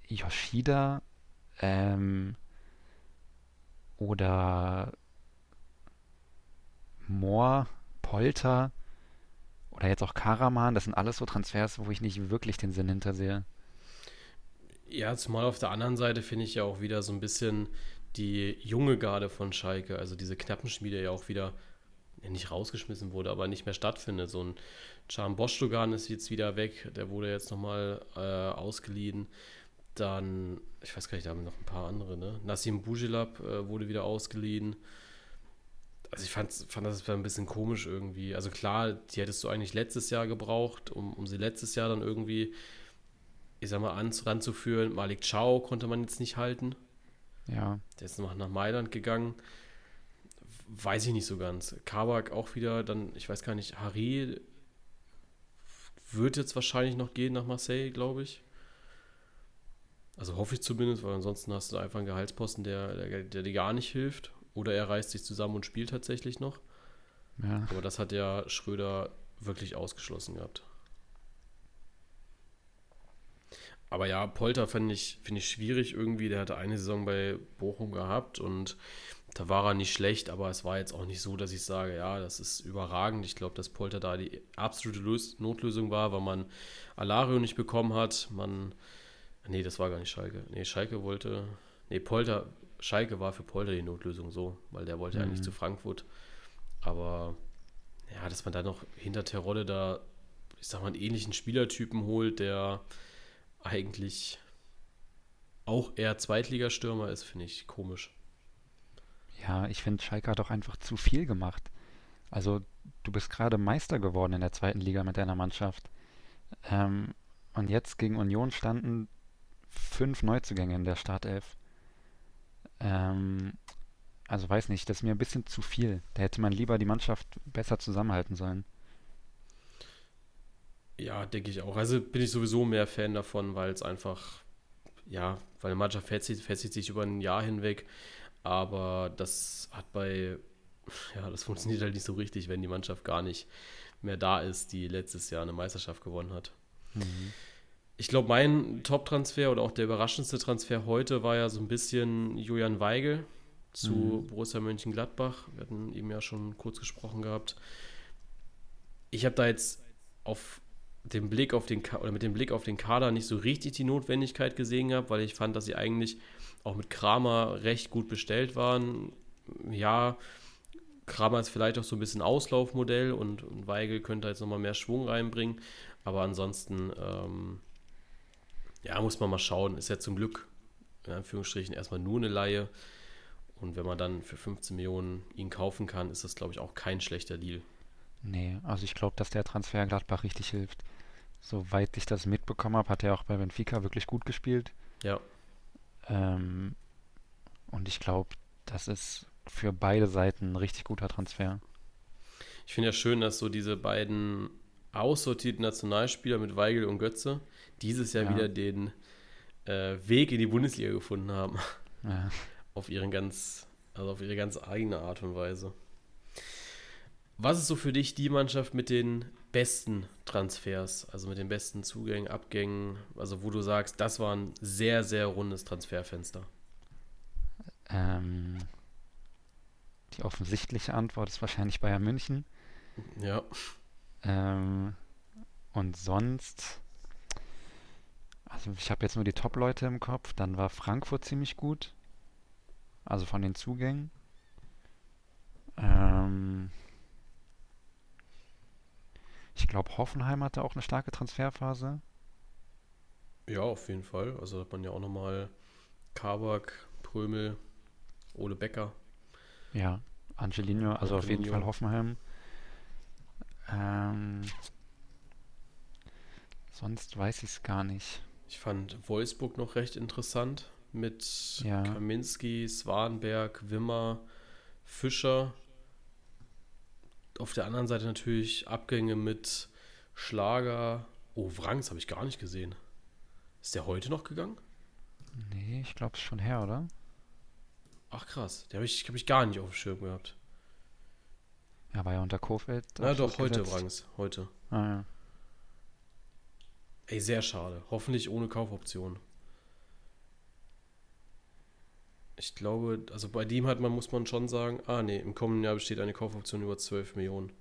Yoshida ähm, oder Moore, Polter oder jetzt auch Karaman, das sind alles so Transfers, wo ich nicht wirklich den Sinn hintersehe. Ja, zumal auf der anderen Seite finde ich ja auch wieder so ein bisschen die junge Garde von Schalke, also diese Knappenschmiede ja auch wieder nicht rausgeschmissen wurde, aber nicht mehr stattfindet. So ein Can Bostogan ist jetzt wieder weg, der wurde jetzt nochmal äh, ausgeliehen. Dann, ich weiß gar nicht, da haben wir noch ein paar andere, ne? Nassim Bujilab äh, wurde wieder ausgeliehen. Also ich fand, fand das ein bisschen komisch irgendwie. Also klar, die hättest du eigentlich letztes Jahr gebraucht, um, um sie letztes Jahr dann irgendwie, ich sag mal, an, ranzuführen. Malik Chow konnte man jetzt nicht halten. Ja. Der ist noch nach Mailand gegangen. Weiß ich nicht so ganz. Kabak auch wieder, dann, ich weiß gar nicht, Harry wird jetzt wahrscheinlich noch gehen nach Marseille, glaube ich. Also hoffe ich zumindest, weil ansonsten hast du einfach einen Gehaltsposten, der, der, der dir gar nicht hilft. Oder er reißt sich zusammen und spielt tatsächlich noch. Ja. Aber das hat ja Schröder wirklich ausgeschlossen gehabt. Aber ja, Polter finde ich, find ich schwierig irgendwie. Der hatte eine Saison bei Bochum gehabt und da war er nicht schlecht, aber es war jetzt auch nicht so, dass ich sage, ja, das ist überragend. Ich glaube, dass Polter da die absolute Lös Notlösung war, weil man Alario nicht bekommen hat. Man, nee, das war gar nicht Schalke. Nee, Schalke wollte, nee, Polter, Schalke war für Polter die Notlösung so, weil der wollte Mhm. eigentlich zu Frankfurt. Aber ja, dass man da noch hinter Terodde da, ich sag mal, einen ähnlichen Spielertypen holt, der eigentlich auch eher Zweitligastürmer ist, finde ich komisch. Ja, ich finde, Schalke hat doch einfach zu viel gemacht. Also, du bist gerade Meister geworden in der zweiten Liga mit deiner Mannschaft. Ähm, und jetzt gegen Union standen fünf Neuzugänge in der Startelf. Ähm, also weiß nicht, das ist mir ein bisschen zu viel. Da hätte man lieber die Mannschaft besser zusammenhalten sollen. Ja, denke ich auch. Also bin ich sowieso mehr Fan davon, weil es einfach, ja, weil eine Mannschaft festigt, festigt sich über ein Jahr hinweg. Aber das hat bei, [laughs] ja, das funktioniert halt nicht so richtig, wenn die Mannschaft gar nicht mehr da ist, die letztes Jahr eine Meisterschaft gewonnen hat. Ich glaube, mein Top-Transfer oder auch der überraschendste Transfer heute war ja so ein bisschen Julian Weigel zu Mhm. Borussia Mönchengladbach. Wir hatten eben ja schon kurz gesprochen gehabt. Ich habe da jetzt auf den Blick auf den oder mit dem Blick auf den Kader nicht so richtig die Notwendigkeit gesehen gehabt, weil ich fand, dass sie eigentlich auch mit Kramer recht gut bestellt waren. Ja, Kramer ist vielleicht auch so ein bisschen Auslaufmodell und, und Weigel könnte jetzt nochmal mehr Schwung reinbringen. Aber ansonsten, ähm, ja, muss man mal schauen. Ist ja zum Glück, in Anführungsstrichen, erstmal nur eine Laie. Und wenn man dann für 15 Millionen ihn kaufen kann, ist das, glaube ich, auch kein schlechter Deal. Nee, also ich glaube, dass der Transfer Gladbach richtig hilft. Soweit ich das mitbekommen habe, hat er auch bei Benfica wirklich gut gespielt. Ja, Ähm, und ich glaube, das ist für beide Seiten ein richtig guter Transfer. ich finde ja schön, dass so diese beiden aussortierten Nationalspieler mit Weigel und Götze dieses Jahr Ja. wieder den äh, Weg in die Bundesliga gefunden haben. Ja. [laughs] auf ihren ganz, also auf ihre ganz eigene Art und Weise. Was ist so für dich die Mannschaft mit den besten Transfers, also mit den besten Zugängen, Abgängen, also wo du sagst, das war ein sehr, sehr rundes Transferfenster? Ähm, die offensichtliche Antwort ist wahrscheinlich Bayern München. Ja, Ähm, und sonst, also ich habe jetzt nur die Top-Leute im Kopf. Dann war Frankfurt ziemlich gut. Also von den Zugängen. Ähm, ich glaube, Hoffenheim hatte auch eine starke Transferphase. ja, auf jeden Fall. Also hat man ja auch nochmal Kabak, Prömel, Ole Becker. Ja, Angelino, also auf jeden Angelino. Fall Hoffenheim. Ähm, sonst weiß ich es gar nicht. Ich fand Wolfsburg noch recht interessant mit Ja. Kaminski, Swanberg, Wimmer, Fischer. Auf der anderen Seite natürlich Abgänge mit Schlager. Oh, Wrangs habe ich gar nicht gesehen. Ist der heute noch gegangen? Nee, ich glaube, es ist schon her, oder? Ach krass, der habe ich, hab ich gar nicht auf dem Schirm gehabt. Ja, war ja unter Kofeld. Na doch, heute. Wrangs, heute. Ah, ja. Ey, sehr schade. Hoffentlich ohne Kaufoption. Ich glaube, also bei dem hat man, muss man schon sagen, ah nee, im kommenden Jahr besteht eine Kaufoption über 12 Millionen.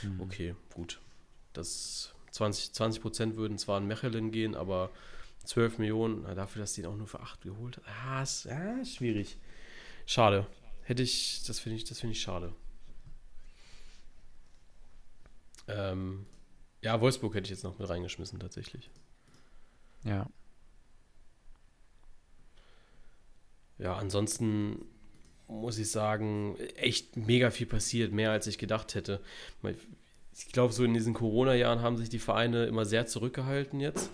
Hm. Okay, gut. Das 20, 20 Prozent würden zwar an Mechelen gehen, aber 12 Millionen, na, dafür, dass die ihn auch nur für 8 geholt hat. Ah, ist, ah, schwierig. Schade. Hätte ich, das finde ich, das finde ich schade. Ähm, Ja, Wolfsburg hätte ich jetzt noch mit reingeschmissen, tatsächlich. Ja. Ja, ansonsten muss ich sagen, echt mega viel passiert, mehr als ich gedacht hätte. Ich glaube, so in diesen Corona-Jahren haben sich die Vereine immer sehr zurückgehalten jetzt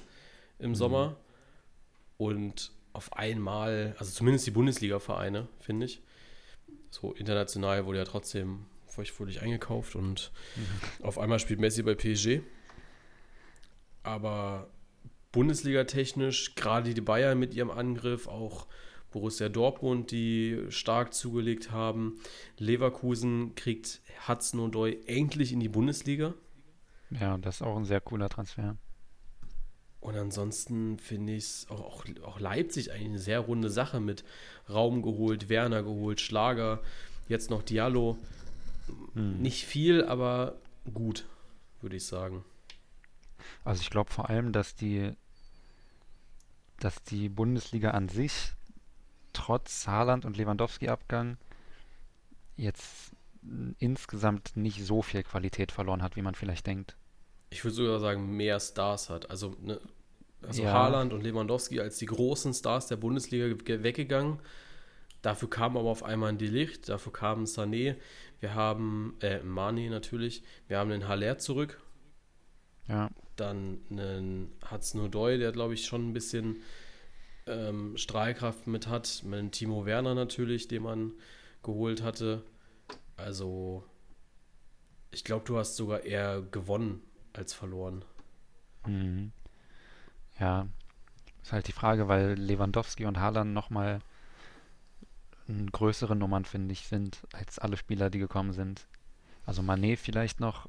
im mhm. Sommer. Und auf einmal, also zumindest die Bundesliga-Vereine, finde ich. So international wurde ja trotzdem feuchtfröhlich eingekauft und mhm. auf einmal spielt Messi bei PSG. Aber Bundesliga-technisch, gerade die Bayern mit ihrem Angriff, auch Borussia Dortmund, die stark zugelegt haben. Leverkusen kriegt Hudson Odoi endlich in die Bundesliga. Ja, das ist auch ein sehr cooler Transfer. Und ansonsten finde ich es auch, auch, auch, Leipzig eigentlich eine sehr runde Sache mit Raum geholt, Werner geholt, Schlager, jetzt noch Diallo. Hm. Nicht viel, aber gut, würde ich sagen. Also ich glaube vor allem, dass die, dass die Bundesliga an sich trotz Haaland und Lewandowski-Abgang jetzt insgesamt nicht so viel Qualität verloren hat, wie man vielleicht denkt. Ich würde sogar sagen, mehr Stars hat. Also, ne, also ja. Haaland und Lewandowski als die großen Stars der Bundesliga weggegangen. Dafür kam aber auf einmal ein Delicht, dafür kam Sané, wir haben äh, Mane natürlich, wir haben den Haller zurück. Ja. Dann einen Odoi, der glaube ich schon ein bisschen ähm, Strahlkraft mit hat. Mit Timo Werner natürlich, den man geholt hatte. Also, ich glaube, du hast sogar eher gewonnen als verloren. Mhm. Ja, ist halt die Frage, weil Lewandowski und Haaland nochmal größere Nummern, finde ich, sind als alle Spieler, die gekommen sind. Also Manet vielleicht noch,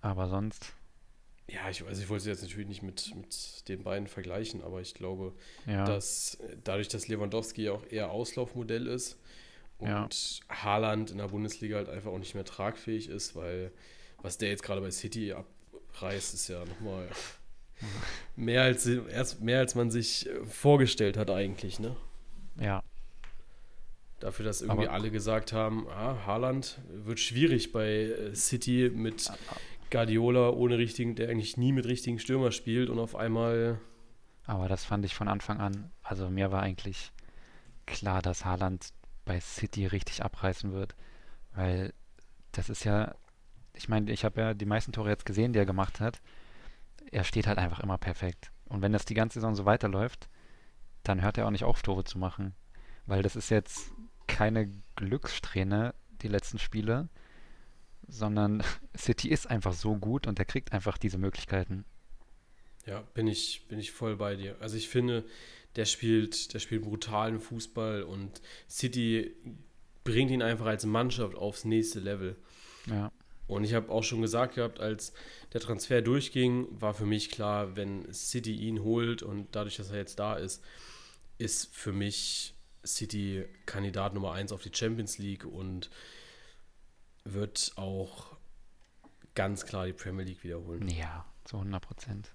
aber sonst ja, ich, also ich wollte sie jetzt natürlich nicht mit, mit den beiden vergleichen, aber ich glaube, ja. dass dadurch, dass Lewandowski auch eher Auslaufmodell ist und ja. Haaland in der Bundesliga halt einfach auch nicht mehr tragfähig ist, weil was der jetzt gerade bei City abreißt, ist ja nochmal [laughs] mehr als, mehr als man sich vorgestellt hat eigentlich, ne? Ja. Dafür, dass irgendwie aber alle gesagt haben, ah, Haaland wird schwierig bei City mit Guardiola ohne richtigen, der eigentlich nie mit richtigen Stürmer spielt und auf einmal. Aber das fand ich von Anfang an, also mir war eigentlich klar, dass Haaland bei City richtig abreißen wird, weil das ist ja, ich meine, ich habe ja die meisten Tore jetzt gesehen, die er gemacht hat. Er steht halt einfach immer perfekt. Und wenn das die ganze Saison so weiterläuft, dann hört er auch nicht auf, Tore zu machen. Weil das ist jetzt keine Glückssträhne, die letzten Spiele, sondern [laughs] City ist einfach so gut und er kriegt einfach diese Möglichkeiten. Ja, bin ich, bin ich voll bei dir. Also ich finde, der spielt, der spielt brutalen Fußball und City bringt ihn einfach als Mannschaft aufs nächste Level. Ja. Und ich habe auch schon gesagt gehabt, als der Transfer durchging, war für mich klar, wenn City ihn holt und dadurch, dass er jetzt da ist, ist für mich City Kandidat Nummer 1 auf die Champions League und wird auch ganz klar die Premier League wiederholen. Ja, zu 100 Prozent.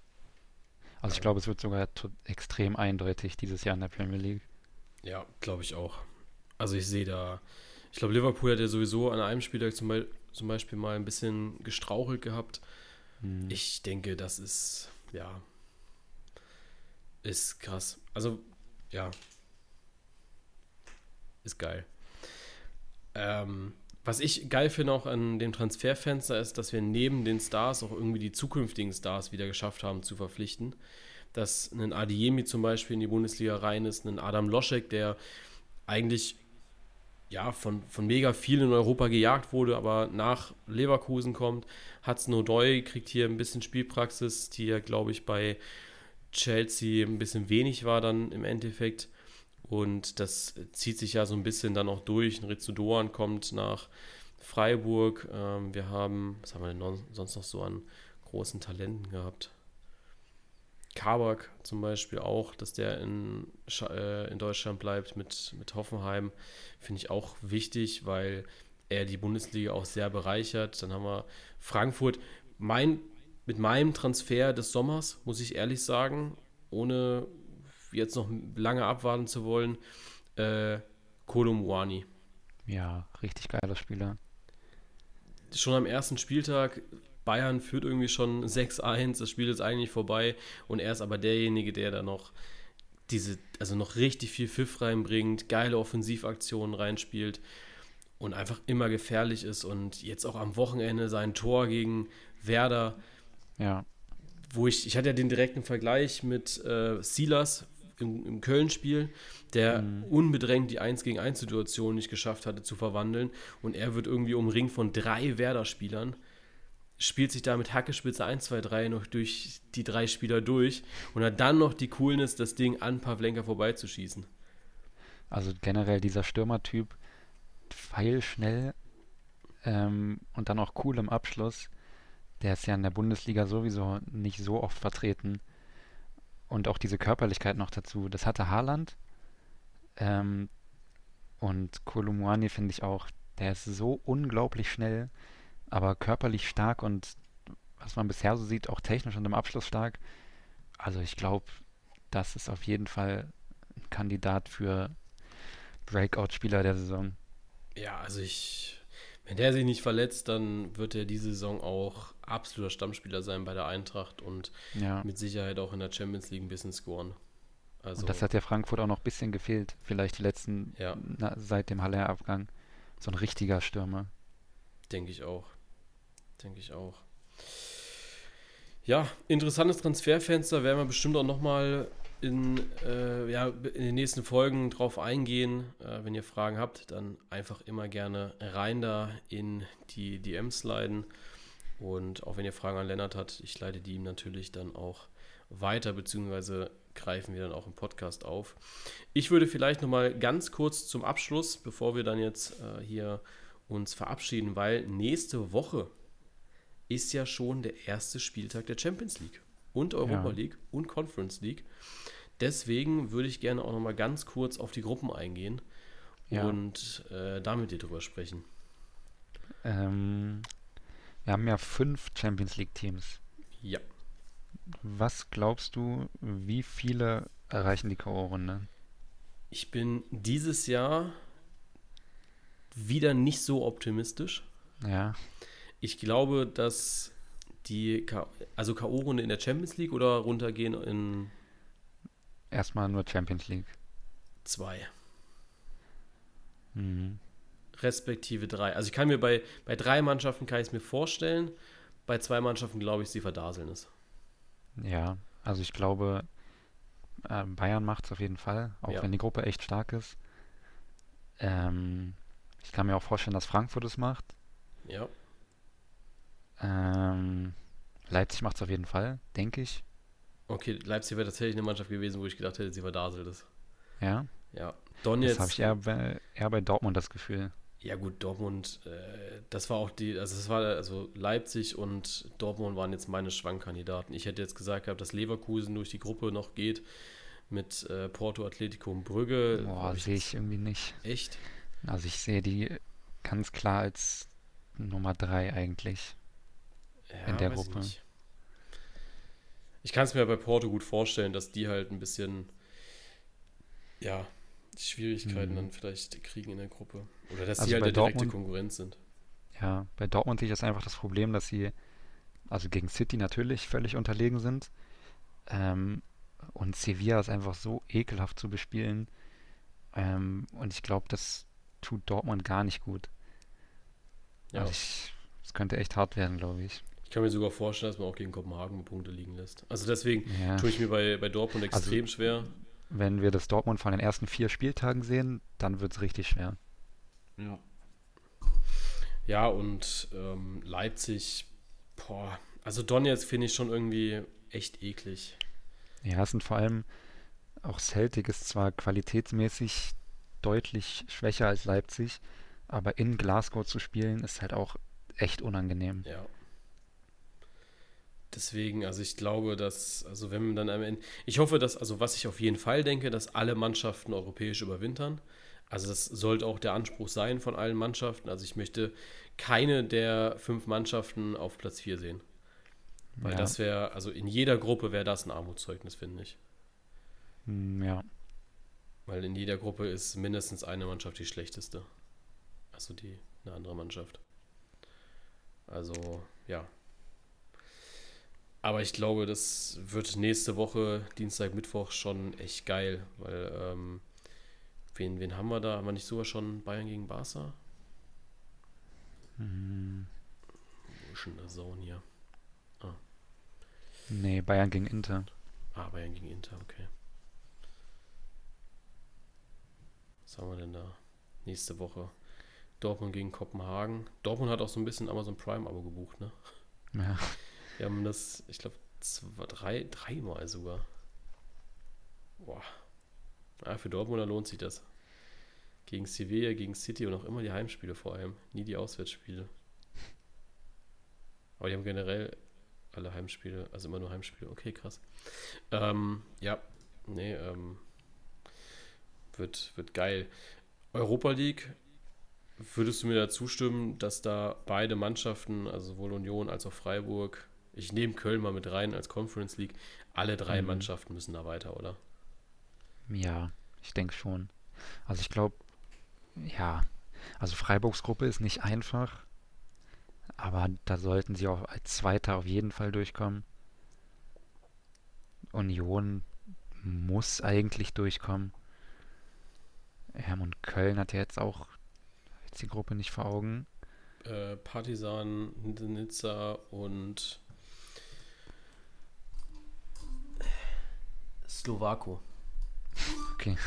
Also ja. ich glaube, es wird sogar extrem eindeutig dieses Jahr in der Premier League. Ja, glaube ich auch. Also ich sehe da, ich glaube, Liverpool hat ja sowieso an einem Spieltag zum, Be zum Beispiel mal ein bisschen gestrauchelt gehabt. Hm. Ich denke, das ist, ja, ist krass. Also, ja, ist geil. Ähm, was ich geil finde auch an dem Transferfenster ist, dass wir neben den Stars auch irgendwie die zukünftigen Stars wieder geschafft haben zu verpflichten. Dass ein Adiemi zum Beispiel in die Bundesliga rein ist, ein Adam Loschek, der eigentlich ja, von, von mega viel in Europa gejagt wurde, aber nach Leverkusen kommt. Hudson O'Doy kriegt hier ein bisschen Spielpraxis, die ja, glaube ich, bei Chelsea ein bisschen wenig war dann im Endeffekt. Und das zieht sich ja so ein bisschen dann auch durch. Ein Rizzo Doan kommt nach Freiburg. Ähm, wir haben, was haben wir denn sonst noch so an großen Talenten gehabt? Kabak zum Beispiel auch, dass der in, äh, in Deutschland bleibt mit, mit Hoffenheim, finde ich auch wichtig, weil er die Bundesliga auch sehr bereichert. Dann haben wir Frankfurt. Mein, mit meinem Transfer des Sommers, muss ich ehrlich sagen, ohne jetzt noch lange abwarten zu wollen, äh, Ja, richtig geiler Spieler. Schon am ersten Spieltag Bayern führt irgendwie schon 6-1, das Spiel ist eigentlich vorbei und er ist aber derjenige, der da noch diese, also noch richtig viel Pfiff reinbringt, geile Offensivaktionen reinspielt und einfach immer gefährlich ist und jetzt auch am Wochenende sein Tor gegen Werder. Ja. Wo ich, ich hatte ja den direkten Vergleich mit äh, Silas im, im Köln-Spiel, der mhm. unbedrängt die 1 gegen 1 Situation nicht geschafft hatte zu verwandeln und er wird irgendwie umringt von drei Werder-Spielern spielt sich da mit Hackespitze 1, 2, 3 noch durch die drei Spieler durch und hat dann noch die Coolness, das Ding an Pavlenka vorbeizuschießen. Also generell dieser Stürmertyp, feilschnell ähm, und dann auch cool im Abschluss, der ist ja in der Bundesliga sowieso nicht so oft vertreten. Und auch diese Körperlichkeit noch dazu. Das hatte Haaland. Ähm, und Kolumuani finde ich auch, der ist so unglaublich schnell aber körperlich stark und was man bisher so sieht, auch technisch und im Abschluss stark. Also ich glaube, das ist auf jeden Fall ein Kandidat für Breakout-Spieler der Saison. Ja, also ich, wenn der sich nicht verletzt, dann wird er diese Saison auch absoluter Stammspieler sein bei der Eintracht und ja. mit Sicherheit auch in der Champions League ein bisschen scoren. Also, und das hat ja Frankfurt auch noch ein bisschen gefehlt, vielleicht die letzten, ja. na, seit dem Haller-Abgang. So ein richtiger Stürmer. Denke ich auch. Denke ich auch. Ja, interessantes Transferfenster. Werden wir bestimmt auch nochmal in, äh, ja, in den nächsten Folgen drauf eingehen. Äh, wenn ihr Fragen habt, dann einfach immer gerne rein da in die DMs leiten. Und auch wenn ihr Fragen an Lennart habt, ich leite die ihm natürlich dann auch weiter, beziehungsweise greifen wir dann auch im Podcast auf. Ich würde vielleicht nochmal ganz kurz zum Abschluss, bevor wir dann jetzt äh, hier uns verabschieden, weil nächste Woche ist ja schon der erste Spieltag der Champions League und Europa ja. League und Conference League. Deswegen würde ich gerne auch noch mal ganz kurz auf die Gruppen eingehen ja. und äh, da mit dir drüber sprechen. Ähm, wir haben ja fünf Champions League Teams. Ja. Was glaubst du, wie viele erreichen die K.O.-Runde? Ich bin dieses Jahr wieder nicht so optimistisch. Ja. Ich glaube, dass die, K also K.O.-Runde in der Champions League oder runtergehen in. Erstmal nur Champions League. Zwei. Mhm. Respektive drei. Also ich kann mir bei, bei drei Mannschaften kann ich es mir vorstellen. Bei zwei Mannschaften glaube ich, sie verdaseln es. Ja, also ich glaube, äh, Bayern macht es auf jeden Fall, auch ja. wenn die Gruppe echt stark ist. Ähm, ich kann mir auch vorstellen, dass Frankfurt es macht. Ja. Ähm, Leipzig macht es auf jeden Fall, denke ich. Okay, Leipzig wäre tatsächlich eine Mannschaft gewesen, wo ich gedacht hätte, sie verdaselt es. Ja? Ja. Donetsk. Das habe ich eher bei, eher bei Dortmund das Gefühl. Ja gut, Dortmund, äh, das war auch die, also es war, also Leipzig und Dortmund waren jetzt meine Schwankkandidaten. Ich hätte jetzt gesagt gehabt, dass Leverkusen durch die Gruppe noch geht mit äh, Porto, Atletico und Brügge. Boah, sehe ich irgendwie nicht. Echt? Also ich sehe die ganz klar als Nummer drei eigentlich ja, in der Gruppe. Ich, ich kann es mir bei Porto gut vorstellen, dass die halt ein bisschen, ja, Schwierigkeiten mhm. dann vielleicht kriegen in der Gruppe. Oder dass also sie halt der direkte Dortmund, Konkurrenz sind. Ja, bei Dortmund sehe ich das einfach das Problem, dass sie, also gegen City natürlich völlig unterlegen sind. Ähm, und Sevilla ist einfach so ekelhaft zu bespielen. Ähm, und ich glaube, das tut Dortmund gar nicht gut. Ja. Also es könnte echt hart werden, glaube ich. Ich kann mir sogar vorstellen, dass man auch gegen Kopenhagen Punkte liegen lässt. Also deswegen ja. tue ich mir bei, bei Dortmund also extrem also, schwer. Wenn wir das Dortmund von den ersten vier Spieltagen sehen, dann wird es richtig schwer. Ja. Ja, und ähm, Leipzig, boah, also Donetsk finde ich schon irgendwie echt eklig. Ja, es sind vor allem auch Celtic ist zwar qualitätsmäßig deutlich schwächer als Leipzig, aber in Glasgow zu spielen ist halt auch echt unangenehm. Ja. Deswegen, also ich glaube, dass, also wenn man dann am Ende, ich hoffe, dass, also was ich auf jeden Fall denke, dass alle Mannschaften europäisch überwintern. Also das sollte auch der Anspruch sein von allen Mannschaften. Also ich möchte keine der fünf Mannschaften auf Platz 4 sehen. Weil ja. das wäre, also in jeder Gruppe wäre das ein Armutszeugnis, finde ich. Hm, ja. Weil in jeder Gruppe ist mindestens eine Mannschaft die schlechteste. Also die, eine andere Mannschaft. Also, ja. Aber ich glaube, das wird nächste Woche, Dienstag, Mittwoch, schon echt geil, weil ähm, wen, wen haben wir da? Haben wir nicht sogar schon Bayern gegen Barca? Hm. Wo ist denn der Zone hier? Nee, Bayern gegen Inter. Ah, Bayern gegen Inter, okay. Was haben wir denn da? Nächste Woche. Dortmund gegen Kopenhagen. Dortmund hat auch so ein bisschen Amazon Prime-Abo gebucht, ne? Ja. Wir haben das, ich glaube, drei, dreimal sogar. Boah. Ja, für Dortmunder lohnt sich das. Gegen Sevilla, gegen City und auch immer die Heimspiele vor allem. Nie die Auswärtsspiele. Aber die haben generell alle Heimspiele, also immer nur Heimspiele. Okay, krass. Ähm, ja, nee, ähm, wird, wird geil. Europa League, würdest du mir da zustimmen, dass da beide Mannschaften, also sowohl Union als auch Freiburg, ich nehme Köln mal mit rein als Conference League, alle drei mhm. Mannschaften müssen da weiter, oder? Ja, ich denke schon. Also ich glaube, ja, also Freiburgs Gruppe ist nicht einfach, aber da sollten sie auch als Zweiter auf jeden Fall durchkommen. Union muss eigentlich durchkommen. Und Köln hat ja jetzt auch jetzt die Gruppe nicht vor Augen. Äh, Partisan, Nizza und Slowako. Okay.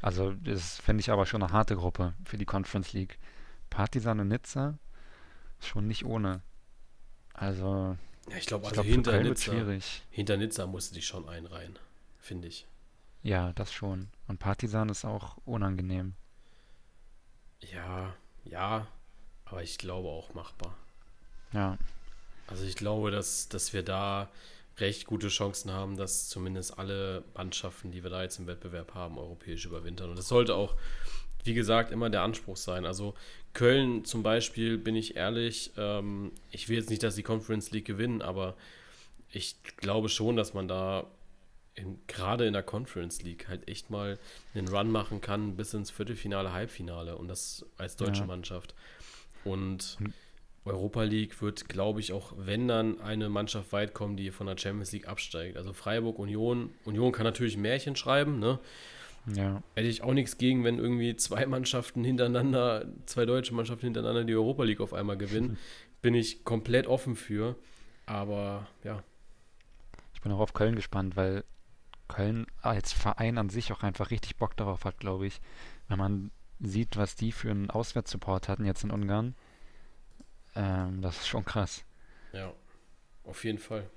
Also, das fände ich aber schon eine harte Gruppe für die Conference League. Partisan und Nizza schon nicht ohne. Also. Ja, ich glaube, also glaub, hinter, Nizza, hinter Nizza musste die schon einreihen, finde ich. Ja, das schon. Und Partisan ist auch unangenehm. Ja, ja, aber ich glaube auch machbar. Ja. Also ich glaube, dass, dass wir da recht gute Chancen haben, dass zumindest alle Mannschaften, die wir da jetzt im Wettbewerb haben, europäisch überwintern. Und das sollte auch, wie gesagt, immer der Anspruch sein. Also Köln zum Beispiel, bin ich ehrlich, ähm, ich will jetzt nicht, dass die Conference League gewinnen, aber ich glaube schon, dass man da gerade in der Conference League halt echt mal einen Run machen kann bis ins Viertelfinale, Halbfinale und das als deutsche ja. Mannschaft. Und Europa League wird, glaube ich, auch wenn dann eine Mannschaft weit kommen, die von der Champions League absteigt. Also Freiburg, Union. Union kann natürlich Märchen schreiben, ne? Ja. Hätte ich auch nichts gegen, wenn irgendwie zwei Mannschaften hintereinander, zwei deutsche Mannschaften hintereinander die Europa League auf einmal gewinnen. [laughs] Bin ich komplett offen für. Aber ja. Ich bin auch auf Köln gespannt, weil Köln als Verein an sich auch einfach richtig Bock darauf hat, glaube ich. Wenn man sieht, was die für einen Auswärtssupport hatten jetzt in Ungarn. Ähm, das ist schon krass. Ja, auf jeden Fall.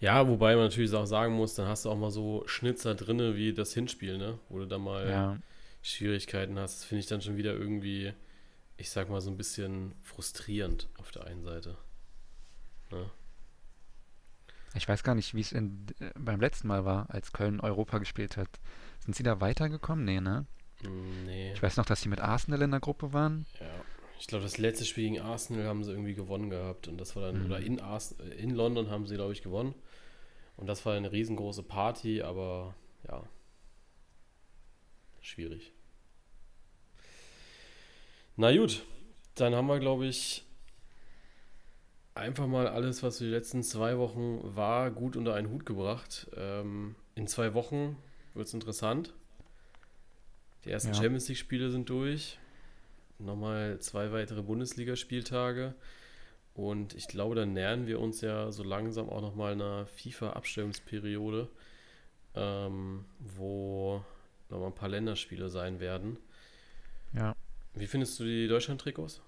Ja, wobei man natürlich auch sagen muss, dann hast du auch mal so Schnitzer drinne wie das Hinspiel, ne? Wo du da mal ja. Schwierigkeiten hast. Das finde ich dann schon wieder irgendwie, ich sag mal, so ein bisschen frustrierend auf der einen Seite. Ne? Ich weiß gar nicht, wie es äh, beim letzten Mal war, als Köln Europa gespielt hat. Sind sie da weitergekommen? Nee, ne? Mm, nee. Ich weiß noch, dass sie mit Arsenal in der Gruppe waren. Ja. Ich glaube, das letzte Spiel gegen Arsenal haben sie irgendwie gewonnen gehabt. Und das war dann, mhm. oder in, Ars in London haben sie, glaube ich, gewonnen. Und das war eine riesengroße Party, aber ja, schwierig. Na gut, dann haben wir, glaube ich, einfach mal alles, was die letzten zwei Wochen war, gut unter einen Hut gebracht. Ähm, in zwei Wochen wird es interessant. Die ersten ja. Champions League-Spiele sind durch. Nochmal zwei weitere Bundesligaspieltage. Und ich glaube, dann nähern wir uns ja so langsam auch nochmal einer FIFA-Abstellungsperiode, ähm, wo nochmal ein paar Länderspiele sein werden. Ja. Wie findest du die Deutschland-Trikots?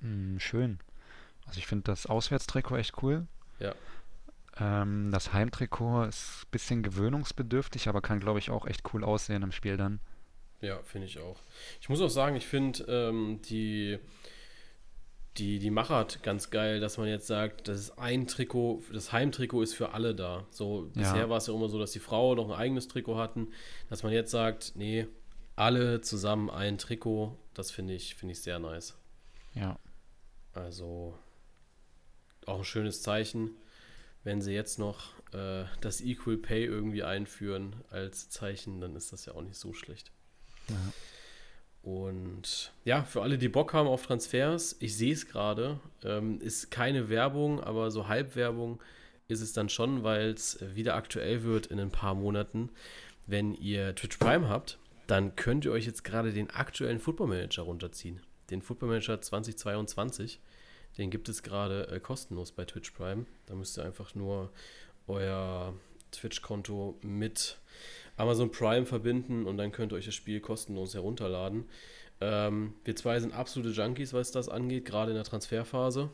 Mm, schön. Also ich finde das Auswärtstrikot echt cool. Ja. Ähm, das Heimtrikot ist ein bisschen gewöhnungsbedürftig, aber kann, glaube ich, auch echt cool aussehen im Spiel dann. Ja, finde ich auch. Ich muss auch sagen, ich finde ähm, die, die, die Machart ganz geil, dass man jetzt sagt, das ist ein Trikot, das Heimtrikot ist für alle da. So, bisher ja. war es ja immer so, dass die Frauen noch ein eigenes Trikot hatten, dass man jetzt sagt, nee, alle zusammen ein Trikot, das finde ich, finde ich sehr nice. Ja. Also, auch ein schönes Zeichen, wenn sie jetzt noch äh, das Equal Pay irgendwie einführen als Zeichen, dann ist das ja auch nicht so schlecht. Ja. Und ja, für alle, die Bock haben auf Transfers, ich sehe es gerade, ähm, ist keine Werbung, aber so Halbwerbung. ist es dann schon, weil es wieder aktuell wird in ein paar Monaten. Wenn ihr Twitch Prime habt, dann könnt ihr euch jetzt gerade den aktuellen Football Manager runterziehen. Den Football Manager 2022. Den gibt es gerade äh, kostenlos bei Twitch Prime. Da müsst ihr einfach nur euer Twitch-Konto mit Amazon Prime verbinden und dann könnt ihr euch das Spiel kostenlos herunterladen. Ähm, wir zwei sind absolute Junkies, was das angeht, gerade in der Transferphase.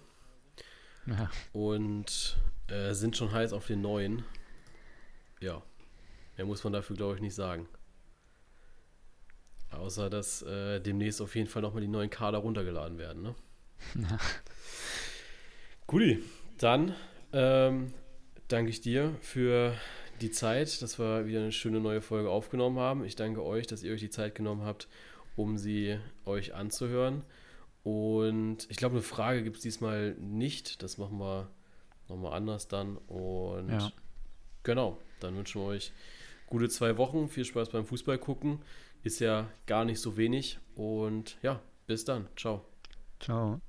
Ja. Und äh, sind schon heiß auf den neuen. Ja. Mehr muss man dafür, glaube ich, nicht sagen. Außer, dass äh, demnächst auf jeden Fall nochmal die neuen Kader runtergeladen werden. Ne? [laughs] Ja. Guti, dann ähm, danke ich dir für die Zeit, dass wir wieder eine schöne neue Folge aufgenommen haben. Ich danke euch, dass ihr euch die Zeit genommen habt, um sie euch anzuhören. Und ich glaube, eine Frage gibt es diesmal nicht. Das machen wir nochmal anders dann. Und ja. genau, dann wünschen wir euch gute zwei Wochen. Viel Spaß beim Fußball gucken. Ist ja gar nicht so wenig. Und ja, bis dann. Ciao. Ciao.